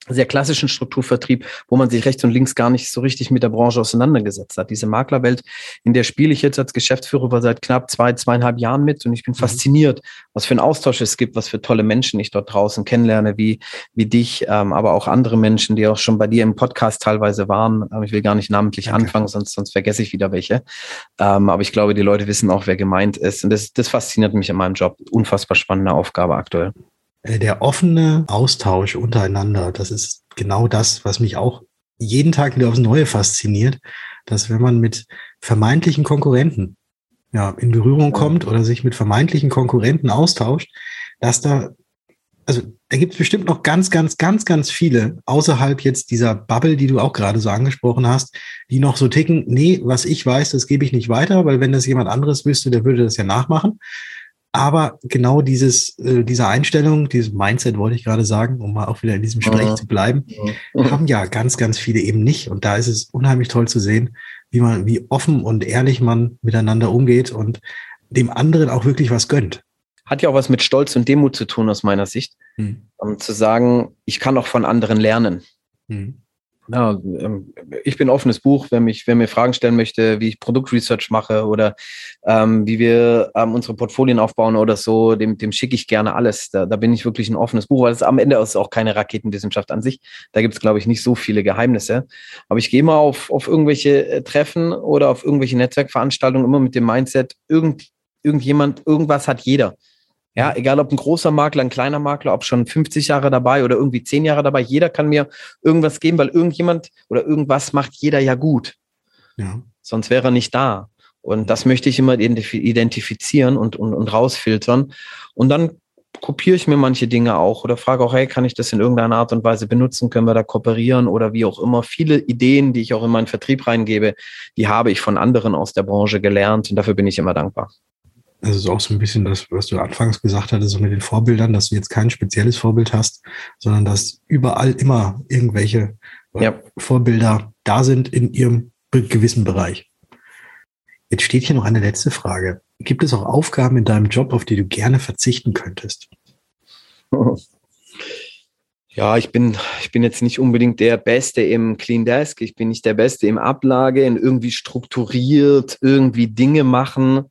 sehr klassischen Strukturvertrieb, wo man sich rechts und links gar nicht so richtig mit der Branche auseinandergesetzt hat. Diese Maklerwelt, in der spiele ich jetzt als Geschäftsführer seit knapp zwei, zweieinhalb Jahren mit und ich bin mhm. fasziniert, was für ein Austausch es gibt, was für tolle Menschen ich dort draußen kennenlerne, wie, wie dich, ähm, aber auch andere Menschen, die auch schon bei dir im Podcast teilweise waren. Ähm, ich will gar nicht namentlich Danke. anfangen, sonst, sonst vergesse ich wieder welche. Ähm, aber ich glaube, die Leute wissen auch, wer gemeint ist. Und das, das fasziniert mich an meinem Job. Unfassbar spannende Aufgabe aktuell. Äh, der offene Austausch untereinander, das ist genau das, was mich auch jeden Tag wieder aufs Neue fasziniert, dass wenn man mit vermeintlichen Konkurrenten ja, in Berührung kommt oder sich mit vermeintlichen Konkurrenten austauscht, dass da, also da gibt es bestimmt noch ganz, ganz, ganz, ganz viele außerhalb jetzt dieser Bubble, die du auch gerade so angesprochen hast, die noch so ticken, nee, was ich weiß, das gebe ich nicht weiter, weil wenn das jemand anderes wüsste, der würde das ja nachmachen. Aber genau dieses, äh, diese Einstellung, dieses Mindset wollte ich gerade sagen, um mal auch wieder in diesem Sprech ja. zu bleiben, ja. haben ja ganz, ganz viele eben nicht. Und da ist es unheimlich toll zu sehen, wie man, wie offen und ehrlich man miteinander umgeht und dem anderen auch wirklich was gönnt. Hat ja auch was mit Stolz und Demut zu tun, aus meiner Sicht. Hm. Um zu sagen, ich kann auch von anderen lernen. Hm ja, ähm, ich bin offenes Buch, wer mich, wer mir Fragen stellen möchte, wie ich Produktresearch mache oder ähm, wie wir ähm, unsere Portfolien aufbauen oder so, dem, dem schicke ich gerne alles. Da, da bin ich wirklich ein offenes Buch, weil es am Ende ist auch keine Raketenwissenschaft an sich. Da gibt es, glaube ich, nicht so viele Geheimnisse. Aber ich gehe mal auf, auf irgendwelche äh, Treffen oder auf irgendwelche Netzwerkveranstaltungen immer mit dem Mindset, irgend, irgendjemand, irgendwas hat jeder. Ja, egal ob ein großer Makler, ein kleiner Makler, ob schon 50 Jahre dabei oder irgendwie 10 Jahre dabei, jeder kann mir irgendwas geben, weil irgendjemand oder irgendwas macht jeder ja gut. Ja. Sonst wäre er nicht da. Und das möchte ich immer identifizieren und, und, und rausfiltern. Und dann kopiere ich mir manche Dinge auch oder frage auch, hey, kann ich das in irgendeiner Art und Weise benutzen? Können wir da kooperieren oder wie auch immer? Viele Ideen, die ich auch in meinen Vertrieb reingebe, die habe ich von anderen aus der Branche gelernt und dafür bin ich immer dankbar. Also ist auch so ein bisschen das, was du anfangs gesagt hattest, so mit den Vorbildern, dass du jetzt kein spezielles Vorbild hast, sondern dass überall immer irgendwelche äh, ja. Vorbilder da sind in ihrem gewissen Bereich. Jetzt steht hier noch eine letzte Frage. Gibt es auch Aufgaben in deinem Job, auf die du gerne verzichten könntest? [LAUGHS] Ja, ich bin, ich bin jetzt nicht unbedingt der Beste im Clean Desk. Ich bin nicht der Beste im Ablage, in irgendwie strukturiert, irgendwie Dinge machen.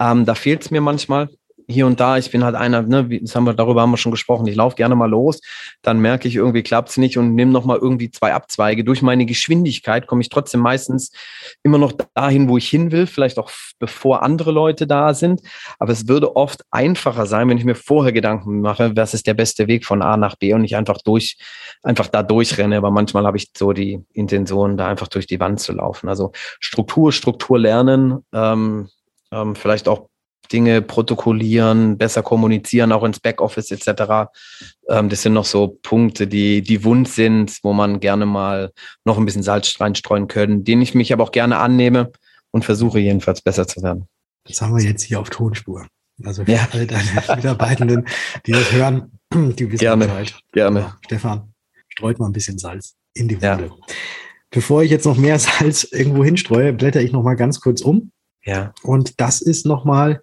Ähm, da fehlt es mir manchmal hier und da. Ich bin halt einer, ne, das haben wir, darüber haben wir schon gesprochen. Ich laufe gerne mal los, dann merke ich, irgendwie klappt es nicht und nehme nochmal irgendwie zwei Abzweige. Durch meine Geschwindigkeit komme ich trotzdem meistens immer noch dahin, wo ich hin will, vielleicht auch bevor andere Leute da sind. Aber es würde oft einfacher sein, wenn ich mir vorher Gedanken mache, was ist der beste Weg von A nach B und ich einfach durch, einfach da durchrenne. Aber manchmal habe ich so die Intention, da einfach durch die Wand zu laufen. Also Struktur, Struktur lernen, ähm, ähm, vielleicht auch Dinge protokollieren, besser kommunizieren, auch ins Backoffice etc. Ähm, das sind noch so Punkte, die, die wund sind, wo man gerne mal noch ein bisschen Salz reinstreuen können, denen ich mich aber auch gerne annehme und versuche jedenfalls besser zu werden. Das haben wir jetzt hier auf Tonspur. Also für ja. alle deine [LAUGHS] Mitarbeitenden, die das hören, die wissen gerne, Bescheid. Gerne. Ja, Stefan, streut mal ein bisschen Salz in die Wunde. Ja. Bevor ich jetzt noch mehr [LAUGHS] Salz irgendwo hinstreue, blätter ich noch mal ganz kurz um ja. Und das ist nochmal,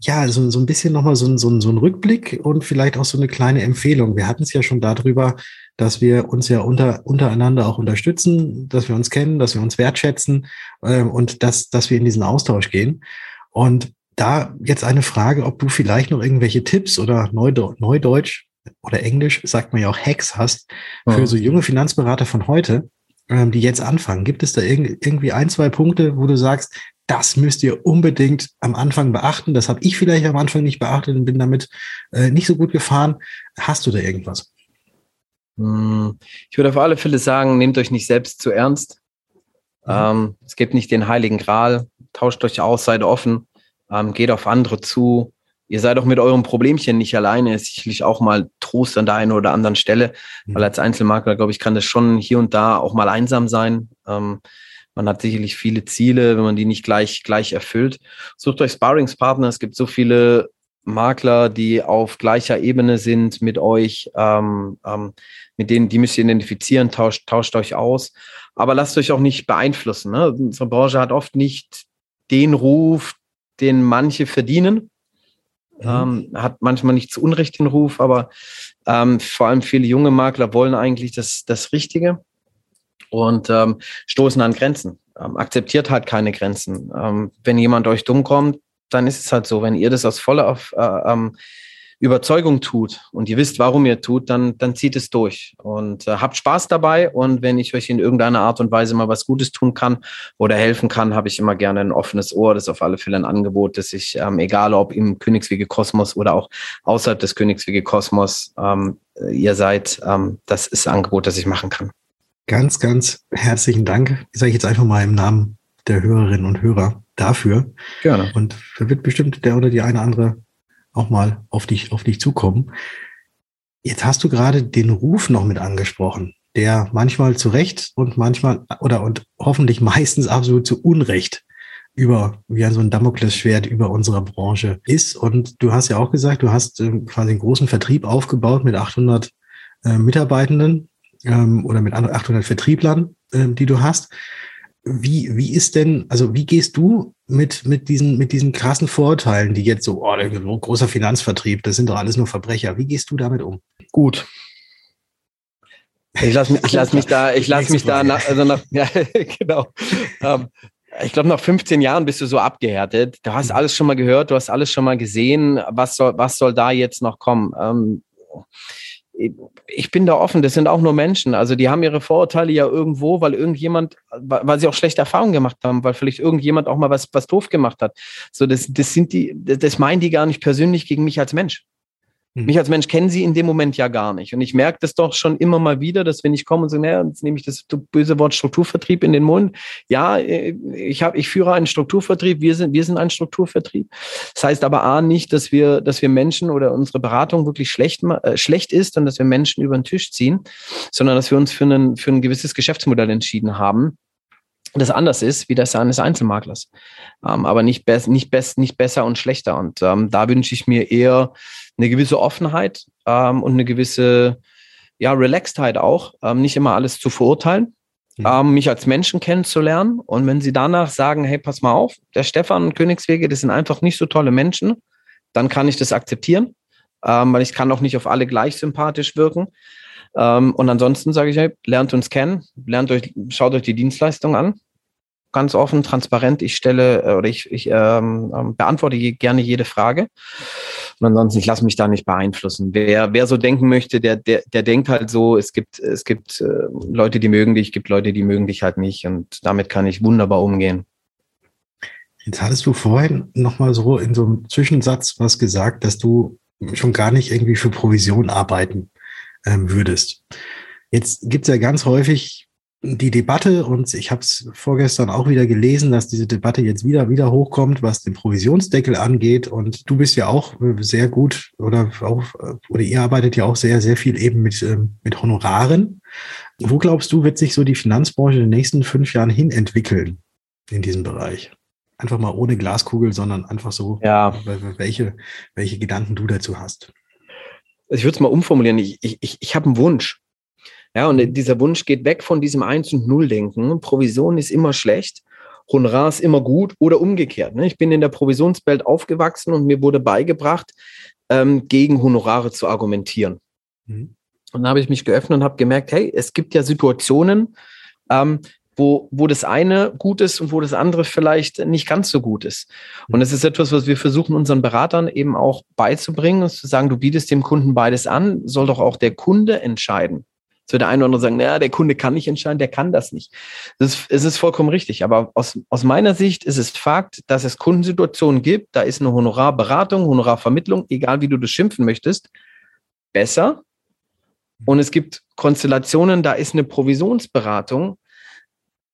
ja, so, so ein bisschen nochmal so, so, so ein Rückblick und vielleicht auch so eine kleine Empfehlung. Wir hatten es ja schon darüber, dass wir uns ja unter, untereinander auch unterstützen, dass wir uns kennen, dass wir uns wertschätzen äh, und dass, dass wir in diesen Austausch gehen. Und da jetzt eine Frage, ob du vielleicht noch irgendwelche Tipps oder Neudeutsch, Neudeutsch oder Englisch, sagt man ja auch Hacks hast, für so junge Finanzberater von heute, ähm, die jetzt anfangen. Gibt es da irgendwie ein, zwei Punkte, wo du sagst, das müsst ihr unbedingt am Anfang beachten. Das habe ich vielleicht am Anfang nicht beachtet und bin damit äh, nicht so gut gefahren. Hast du da irgendwas? Hm, ich würde auf alle Fälle sagen, nehmt euch nicht selbst zu ernst. Mhm. Ähm, es gibt nicht den heiligen Gral. Tauscht euch aus, seid offen, ähm, geht auf andere zu. ihr seid auch mit eurem Problemchen nicht alleine, ist sicherlich auch mal Trost an der einen oder anderen Stelle, mhm. weil als Einzelmakler, glaube ich, kann das schon hier und da auch mal einsam sein. Ähm, man hat sicherlich viele Ziele, wenn man die nicht gleich, gleich erfüllt. Sucht euch Sparringspartner. Es gibt so viele Makler, die auf gleicher Ebene sind mit euch, ähm, ähm, mit denen, die müsst ihr identifizieren, tauscht, tauscht euch aus. Aber lasst euch auch nicht beeinflussen. Ne? Unsere Branche hat oft nicht den Ruf, den manche verdienen. Mhm. Ähm, hat manchmal nicht zu Unrecht den Ruf, aber ähm, vor allem viele junge Makler wollen eigentlich das, das Richtige und ähm, stoßen an Grenzen. Ähm, akzeptiert halt keine Grenzen. Ähm, wenn jemand euch dumm kommt, dann ist es halt so. Wenn ihr das aus voller äh, ähm, Überzeugung tut und ihr wisst, warum ihr tut, dann, dann zieht es durch und äh, habt Spaß dabei. Und wenn ich euch in irgendeiner Art und Weise mal was Gutes tun kann oder helfen kann, habe ich immer gerne ein offenes Ohr. Das ist auf alle Fälle ein Angebot, dass ich, ähm, egal ob im Königswege Kosmos oder auch außerhalb des Königswege Kosmos, ähm, ihr seid, ähm, das ist ein Angebot, das ich machen kann. Ganz, ganz herzlichen Dank. Sage ich jetzt einfach mal im Namen der Hörerinnen und Hörer dafür. Gerne. Und da wird bestimmt der oder die eine andere auch mal auf dich, auf dich zukommen. Jetzt hast du gerade den Ruf noch mit angesprochen, der manchmal zu Recht und manchmal oder und hoffentlich [LAUGHS] meistens absolut zu Unrecht über, wie so ein Damoklesschwert über unsere Branche ist. Und du hast ja auch gesagt, du hast äh, quasi einen großen Vertrieb aufgebaut mit 800 äh, Mitarbeitenden ähm, oder mit 800 Vertrieblern, äh, die du hast. Wie, wie ist denn, also wie gehst du mit, mit, diesen, mit diesen krassen Vorurteilen, die jetzt so, oh, der großer Finanzvertrieb, das sind doch alles nur Verbrecher. Wie gehst du damit um? Gut. Ich lasse mich, ich lass mich da, ich lasse mich da, nach, also nach, [LAUGHS] ja, genau. Ähm, ich glaube, nach 15 Jahren bist du so abgehärtet. Du hast mhm. alles schon mal gehört, du hast alles schon mal gesehen. Was soll, was soll da jetzt noch kommen? Ähm, ich bin da offen, das sind auch nur Menschen. Also die haben ihre Vorurteile ja irgendwo, weil irgendjemand, weil sie auch schlechte Erfahrungen gemacht haben, weil vielleicht irgendjemand auch mal was, was doof gemacht hat. So, das, das sind die, das meinen die gar nicht persönlich gegen mich als Mensch. Mhm. Mich als Mensch kennen sie in dem Moment ja gar nicht. Und ich merke das doch schon immer mal wieder, dass wenn ich komme und sage, naja, jetzt nehme ich das böse Wort Strukturvertrieb in den Mund. Ja, äh, ich habe, ich führe einen Strukturvertrieb. Wir sind, wir sind ein Strukturvertrieb. Das heißt aber A nicht, dass wir, dass wir Menschen oder unsere Beratung wirklich schlecht, äh, schlecht ist und dass wir Menschen über den Tisch ziehen, sondern dass wir uns für, einen, für ein gewisses Geschäftsmodell entschieden haben das anders ist wie das eines Einzelmaklers. Ähm, aber nicht, be nicht, best nicht besser und schlechter. Und ähm, da wünsche ich mir eher eine gewisse Offenheit ähm, und eine gewisse ja, Relaxedheit auch, ähm, nicht immer alles zu verurteilen, mhm. ähm, mich als Menschen kennenzulernen. Und wenn sie danach sagen, hey, pass mal auf, der Stefan und Königswege, das sind einfach nicht so tolle Menschen, dann kann ich das akzeptieren, ähm, weil ich kann auch nicht auf alle gleich sympathisch wirken. Ähm, und ansonsten sage ich, hey, lernt uns kennen, lernt euch, schaut euch die Dienstleistung an ganz offen, transparent. Ich stelle äh, oder ich, ich ähm, ähm beantworte gerne jede Frage. Und ansonsten, ich lasse mich da nicht beeinflussen. Wer, wer so denken möchte, der, der, der denkt halt so, es gibt, es gibt äh, Leute, die mögen dich, gibt Leute, die mögen dich halt nicht. Und damit kann ich wunderbar umgehen. Jetzt hattest du vorhin nochmal so in so einem Zwischensatz was gesagt, dass du schon gar nicht irgendwie für Provision arbeiten ähm, würdest. Jetzt gibt es ja ganz häufig die Debatte, und ich habe es vorgestern auch wieder gelesen, dass diese Debatte jetzt wieder, wieder hochkommt, was den Provisionsdeckel angeht. Und du bist ja auch sehr gut oder auch, oder ihr arbeitet ja auch sehr, sehr viel eben mit, ähm, mit Honoraren. Wo glaubst du, wird sich so die Finanzbranche in den nächsten fünf Jahren hin entwickeln in diesem Bereich? Einfach mal ohne Glaskugel, sondern einfach so, ja. welche, welche Gedanken du dazu hast. Ich würde es mal umformulieren. Ich, ich, ich habe einen Wunsch. Ja, und dieser Wunsch geht weg von diesem Eins- und Null-Denken. Provision ist immer schlecht, Honorar ist immer gut oder umgekehrt. Ne? Ich bin in der Provisionswelt aufgewachsen und mir wurde beigebracht, ähm, gegen Honorare zu argumentieren. Mhm. Und dann habe ich mich geöffnet und habe gemerkt, hey, es gibt ja Situationen, ähm, wo, wo das eine gut ist und wo das andere vielleicht nicht ganz so gut ist. Und es ist etwas, was wir versuchen, unseren Beratern eben auch beizubringen, und zu sagen, du bietest dem Kunden beides an, soll doch auch der Kunde entscheiden. Jetzt wird der eine oder andere sagen, naja, der Kunde kann nicht entscheiden, der kann das nicht. Das ist, es ist vollkommen richtig. Aber aus, aus meiner Sicht ist es Fakt, dass es Kundensituationen gibt, da ist eine Honorarberatung, Honorarvermittlung, egal wie du das schimpfen möchtest, besser. Und es gibt Konstellationen, da ist eine Provisionsberatung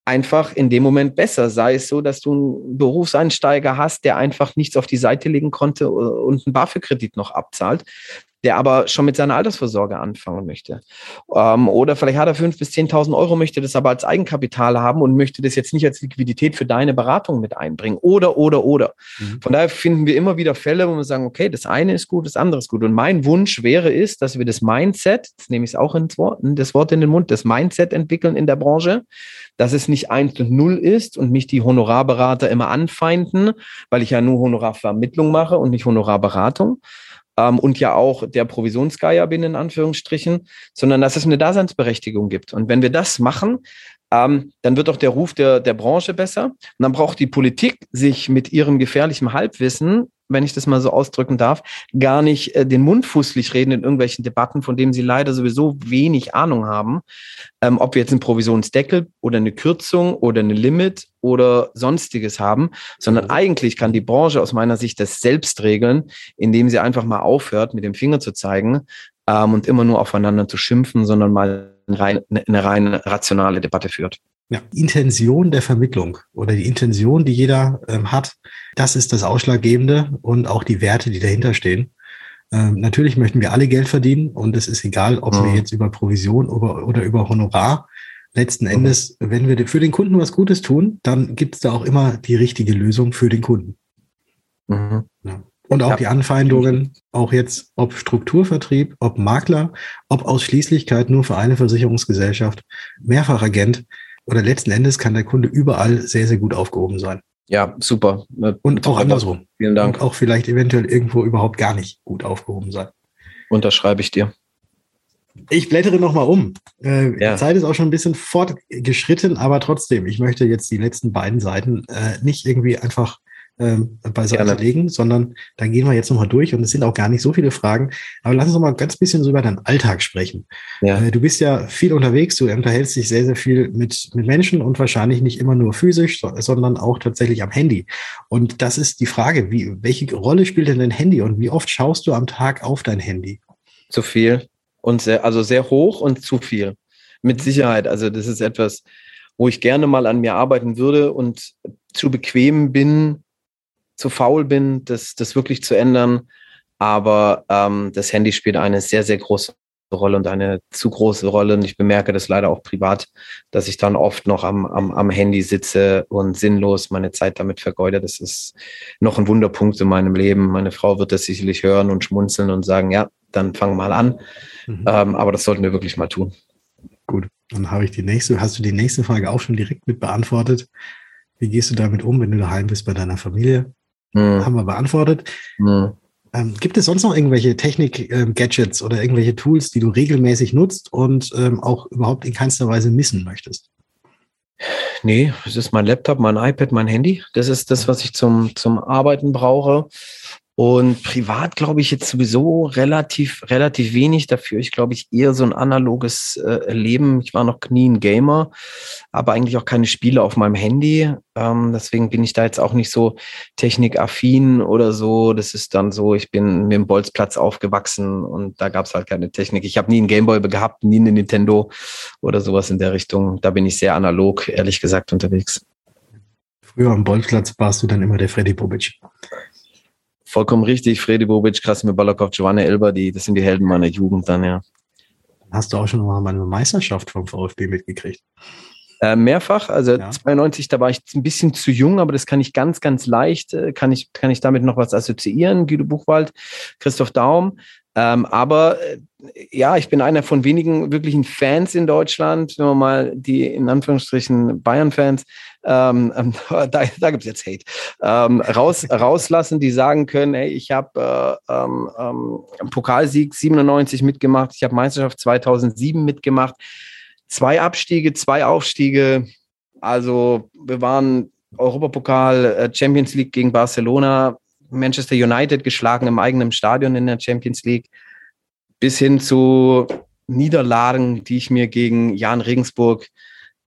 einfach in dem Moment besser. Sei es so, dass du einen Berufseinsteiger hast, der einfach nichts auf die Seite legen konnte und einen BAföG-Kredit noch abzahlt der aber schon mit seiner Altersvorsorge anfangen möchte. Ähm, oder vielleicht hat er 5.000 bis 10.000 Euro, möchte das aber als Eigenkapital haben und möchte das jetzt nicht als Liquidität für deine Beratung mit einbringen. Oder, oder, oder. Mhm. Von daher finden wir immer wieder Fälle, wo wir sagen, okay, das eine ist gut, das andere ist gut. Und mein Wunsch wäre ist, dass wir das Mindset, das nehme ich auch ins Wort, das Wort in den Mund, das Mindset entwickeln in der Branche, dass es nicht eins und null ist und mich die Honorarberater immer anfeinden, weil ich ja nur Honorarvermittlung mache und nicht Honorarberatung, ähm, und ja auch der Provisionsgeier bin, in Anführungsstrichen, sondern dass es eine Daseinsberechtigung gibt. Und wenn wir das machen, ähm, dann wird auch der Ruf der, der Branche besser. Und dann braucht die Politik sich mit ihrem gefährlichen Halbwissen wenn ich das mal so ausdrücken darf, gar nicht äh, den Mund fußlich reden in irgendwelchen Debatten, von denen sie leider sowieso wenig Ahnung haben, ähm, ob wir jetzt einen Provisionsdeckel oder eine Kürzung oder eine Limit oder sonstiges haben, sondern mhm. eigentlich kann die Branche aus meiner Sicht das selbst regeln, indem sie einfach mal aufhört, mit dem Finger zu zeigen ähm, und immer nur aufeinander zu schimpfen, sondern mal rein, eine rein rationale Debatte führt ja, Intention der Vermittlung oder die Intention, die jeder ähm, hat, das ist das Ausschlaggebende und auch die Werte, die dahinter stehen. Ähm, natürlich möchten wir alle Geld verdienen und es ist egal, ob mhm. wir jetzt über Provision oder, oder über Honorar. Letzten mhm. Endes, wenn wir für den Kunden was Gutes tun, dann gibt es da auch immer die richtige Lösung für den Kunden. Mhm. Ja. Und auch ja. die Anfeindungen, auch jetzt, ob Strukturvertrieb, ob Makler, ob Ausschließlichkeit nur für eine Versicherungsgesellschaft, Mehrfachagent oder letzten Endes kann der Kunde überall sehr, sehr gut aufgehoben sein. Ja, super. Und auch andersrum. Vielen Dank. Und auch vielleicht eventuell irgendwo überhaupt gar nicht gut aufgehoben sein. Unterschreibe ich dir. Ich blättere nochmal um. Äh, ja. Die Zeit ist auch schon ein bisschen fortgeschritten, aber trotzdem, ich möchte jetzt die letzten beiden Seiten äh, nicht irgendwie einfach ähm, beiseite legen, sondern da gehen wir jetzt nochmal durch und es sind auch gar nicht so viele Fragen. Aber lass uns noch mal ganz bisschen so über deinen Alltag sprechen. Ja. Äh, du bist ja viel unterwegs, du unterhältst dich sehr, sehr viel mit, mit Menschen und wahrscheinlich nicht immer nur physisch, sondern auch tatsächlich am Handy. Und das ist die Frage, wie, welche Rolle spielt denn dein Handy und wie oft schaust du am Tag auf dein Handy? Zu viel und sehr, also sehr hoch und zu viel. Mit Sicherheit. Also das ist etwas, wo ich gerne mal an mir arbeiten würde und zu bequem bin, zu faul bin, das, das wirklich zu ändern. Aber ähm, das Handy spielt eine sehr, sehr große Rolle und eine zu große Rolle. Und ich bemerke das leider auch privat, dass ich dann oft noch am, am, am Handy sitze und sinnlos meine Zeit damit vergeude. Das ist noch ein Wunderpunkt in meinem Leben. Meine Frau wird das sicherlich hören und schmunzeln und sagen, ja, dann fang mal an. Mhm. Ähm, aber das sollten wir wirklich mal tun. Gut, dann habe ich die nächste, hast du die nächste Frage auch schon direkt mit beantwortet. Wie gehst du damit um, wenn du daheim bist bei deiner Familie? Hm. Haben wir beantwortet. Hm. Ähm, gibt es sonst noch irgendwelche Technik-Gadgets ähm, oder irgendwelche Tools, die du regelmäßig nutzt und ähm, auch überhaupt in keinster Weise missen möchtest? Nee, es ist mein Laptop, mein iPad, mein Handy. Das ist das, was ich zum, zum Arbeiten brauche. Und privat glaube ich jetzt sowieso relativ, relativ wenig dafür. Ich glaube, ich eher so ein analoges äh, Leben. Ich war noch nie ein Gamer, aber eigentlich auch keine Spiele auf meinem Handy. Ähm, deswegen bin ich da jetzt auch nicht so technikaffin oder so. Das ist dann so, ich bin mit dem Bolzplatz aufgewachsen und da gab es halt keine Technik. Ich habe nie einen Gameboy gehabt, nie eine Nintendo oder sowas in der Richtung. Da bin ich sehr analog, ehrlich gesagt, unterwegs. Früher am Bolzplatz warst du dann immer der Freddy Bobic. Vollkommen richtig. Fredi Bobic, Krasimir Balakov, Giovanni Elber, die, das sind die Helden meiner Jugend dann, ja. Hast du auch schon mal eine Meisterschaft vom VfB mitgekriegt? Äh, mehrfach, also ja. 92, da war ich ein bisschen zu jung, aber das kann ich ganz, ganz leicht, äh, kann ich, kann ich damit noch was assoziieren. Guido Buchwald, Christoph Daum. Ähm, aber äh, ja, ich bin einer von wenigen wirklichen Fans in Deutschland, wenn man mal die in Anführungsstrichen Bayern-Fans ähm, ähm, [LAUGHS] da, da gibt es jetzt Hate, ähm, raus, [LAUGHS] rauslassen, die sagen können, hey, ich habe äh, ähm, ähm Pokalsieg 97 mitgemacht, ich habe Meisterschaft 2007 mitgemacht, zwei Abstiege, zwei Aufstiege, also wir waren Europapokal, äh, Champions League gegen Barcelona, Manchester United geschlagen im eigenen Stadion in der Champions League, bis hin zu Niederlagen, die ich mir gegen Jan Regensburg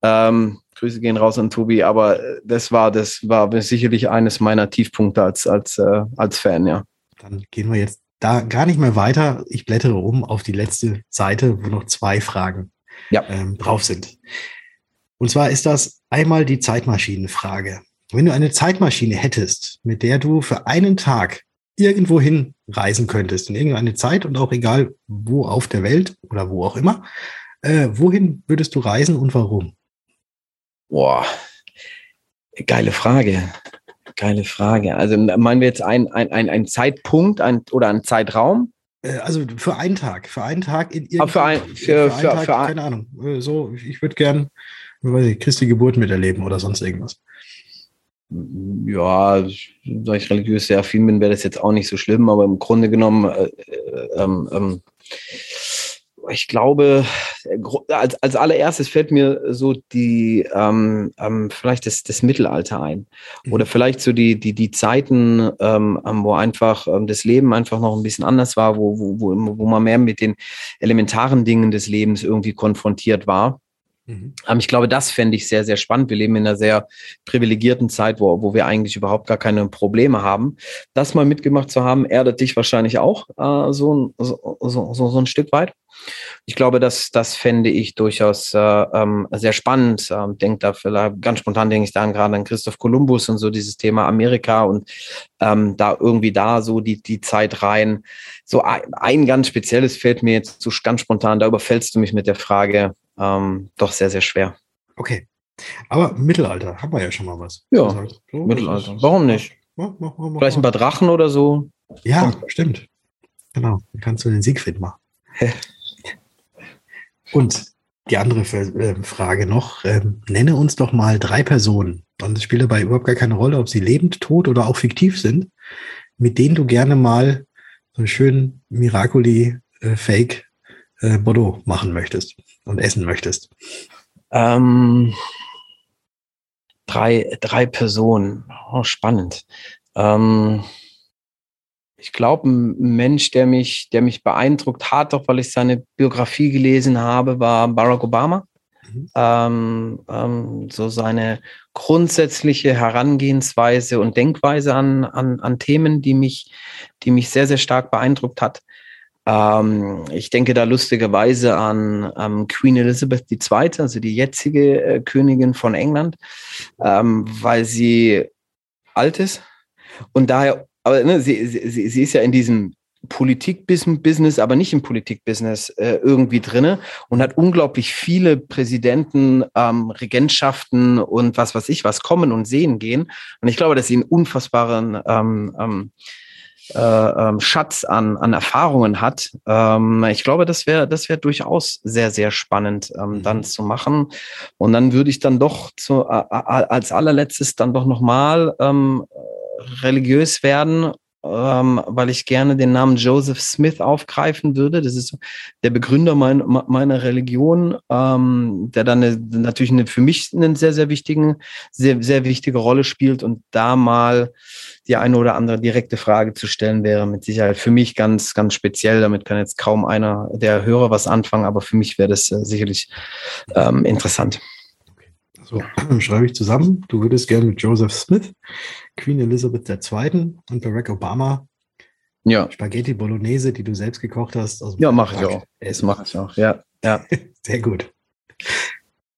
ähm, Grüße gehen raus an Tobi, aber äh, das war, das war sicherlich eines meiner Tiefpunkte als, als, äh, als Fan, ja. Dann gehen wir jetzt da gar nicht mehr weiter. Ich blättere um auf die letzte Seite, wo noch zwei Fragen ja. ähm, drauf sind. Und zwar ist das einmal die Zeitmaschinenfrage. Wenn du eine Zeitmaschine hättest, mit der du für einen Tag irgendwo hin reisen könntest, in irgendeine Zeit und auch egal wo auf der Welt oder wo auch immer, äh, wohin würdest du reisen und warum? Boah, geile Frage. Geile Frage. Also meinen wir jetzt einen ein, Zeitpunkt ein, oder einen Zeitraum? Äh, also für einen Tag, für einen Tag in irgendeinem. Für, ein, für, für, für, Tag, für keine Ahnung. Äh, so, ich würde gern, weiß ich, Christi Geburt miterleben oder sonst irgendwas. Ja, da ich religiös sehr affin bin, wäre das jetzt auch nicht so schlimm, aber im Grunde genommen äh, äh ähm, ähm, ich glaube, als, als allererstes fällt mir so die, ähm, ähm, vielleicht das, das Mittelalter ein. Mhm. Oder vielleicht so die, die, die Zeiten, ähm, ähm wo einfach ähm, das Leben einfach noch ein bisschen anders war, wo, wo, wo, wo man mehr mit den elementaren Dingen des Lebens irgendwie konfrontiert war. Mhm. Ich glaube, das fände ich sehr, sehr spannend. Wir leben in einer sehr privilegierten Zeit, wo, wo wir eigentlich überhaupt gar keine Probleme haben. Das mal mitgemacht zu haben, erdet dich wahrscheinlich auch äh, so, so, so, so ein Stück weit. Ich glaube, dass das fände ich durchaus äh, ähm, sehr spannend. Ähm, denkt da vielleicht ganz spontan denke ich dann gerade an Christoph Kolumbus und so dieses Thema Amerika und ähm, da irgendwie da so die die Zeit rein. So ein, ein ganz spezielles fällt mir jetzt so ganz spontan. Da überfällst du mich mit der Frage ähm, doch sehr, sehr schwer. Okay. Aber Mittelalter haben wir ja schon mal was. Ja, so, Mittelalter. Warum nicht? Ja, mach, mach, mach, Vielleicht ein paar Drachen oder so. Ja, stimmt. Genau. Dann kannst du den Siegfried machen. [LAUGHS] Und die andere äh, Frage noch, ähm, nenne uns doch mal drei Personen, und es spielt dabei überhaupt gar keine Rolle, ob sie lebend, tot oder auch fiktiv sind, mit denen du gerne mal so einen schönen Miracoli-Fake äh, Bordeaux machen möchtest und essen möchtest? Ähm, drei, drei Personen. Oh, spannend. Ähm, ich glaube, ein Mensch, der mich, der mich beeindruckt hat, auch weil ich seine Biografie gelesen habe, war Barack Obama. Mhm. Ähm, ähm, so seine grundsätzliche Herangehensweise und Denkweise an, an, an Themen, die mich, die mich sehr, sehr stark beeindruckt hat. Ähm, ich denke da lustigerweise an ähm, Queen Elizabeth II., also die jetzige äh, Königin von England, ähm, weil sie alt ist und daher, aber ne, sie, sie, sie ist ja in diesem Politik-Business, aber nicht im Politik-Business äh, irgendwie drinne und hat unglaublich viele Präsidenten, ähm, Regentschaften und was weiß ich was kommen und sehen gehen. Und ich glaube, dass sie einen unfassbaren ähm, ähm, äh, ähm, Schatz an, an Erfahrungen hat. Ähm, ich glaube, das wäre das wäre durchaus sehr, sehr spannend ähm, mhm. dann zu machen. Und dann würde ich dann doch zu, äh, als allerletztes dann doch nochmal ähm, religiös werden ähm, weil ich gerne den Namen Joseph Smith aufgreifen würde. Das ist der Begründer mein, meiner Religion, ähm, der dann eine, natürlich eine, für mich einen sehr, sehr wichtigen, sehr, sehr wichtige Rolle spielt und da mal die eine oder andere direkte Frage zu stellen wäre mit Sicherheit für mich ganz, ganz speziell. Damit kann jetzt kaum einer der Hörer was anfangen, aber für mich wäre das äh, sicherlich ähm, interessant. So, [CLEARS THROAT] schreibe ich zusammen. Du würdest gerne mit Joseph Smith, Queen Elizabeth II. und Barack Obama ja. Spaghetti Bolognese, die du selbst gekocht hast. ja, mache ich auch. Das mache ich auch, ja. ja. [LAUGHS] Sehr gut.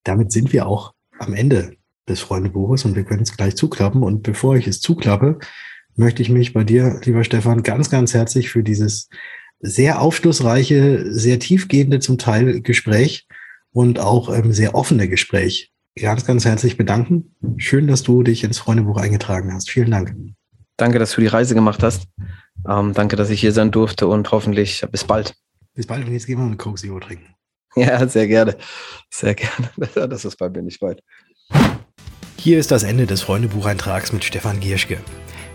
Damit sind wir auch am Ende des Freundebuches und wir können es gleich zuklappen. Und bevor ich es zuklappe, möchte ich mich bei dir, lieber Stefan, ganz, ganz herzlich für dieses sehr aufschlussreiche, sehr tiefgehende zum Teil Gespräch und auch ähm, sehr offene Gespräch ganz, ganz herzlich bedanken. Schön, dass du dich ins Freundebuch eingetragen hast. Vielen Dank. Danke, dass du die Reise gemacht hast. Ähm, danke, dass ich hier sein durfte und hoffentlich bis bald. Bis bald und jetzt gehen wir eine Coke Zero trinken. [LAUGHS] Ja, sehr gerne. Sehr gerne. [LAUGHS] Das ist bald, bin ich bald. Hier ist das Ende des Freundebucheintrags mit Stefan Gierschke.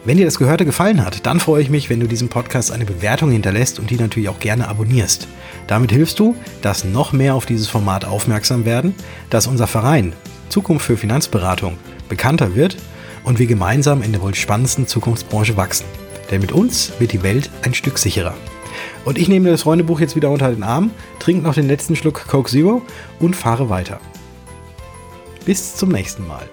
Wenn dir das Gehörte gefallen hat, dann freue ich mich, wenn du diesem Podcast eine Bewertung hinterlässt und die natürlich auch gerne abonnierst. Damit hilfst du, dass noch mehr auf dieses Format aufmerksam werden, dass unser Verein Zukunft für Finanzberatung bekannter wird und wir gemeinsam in der wohl spannendsten Zukunftsbranche wachsen. Denn mit uns wird die Welt ein Stück sicherer. Und ich nehme das Freundebuch jetzt wieder unter den Arm, trinke noch den letzten Schluck Coke Zero und fahre weiter. Bis zum nächsten Mal.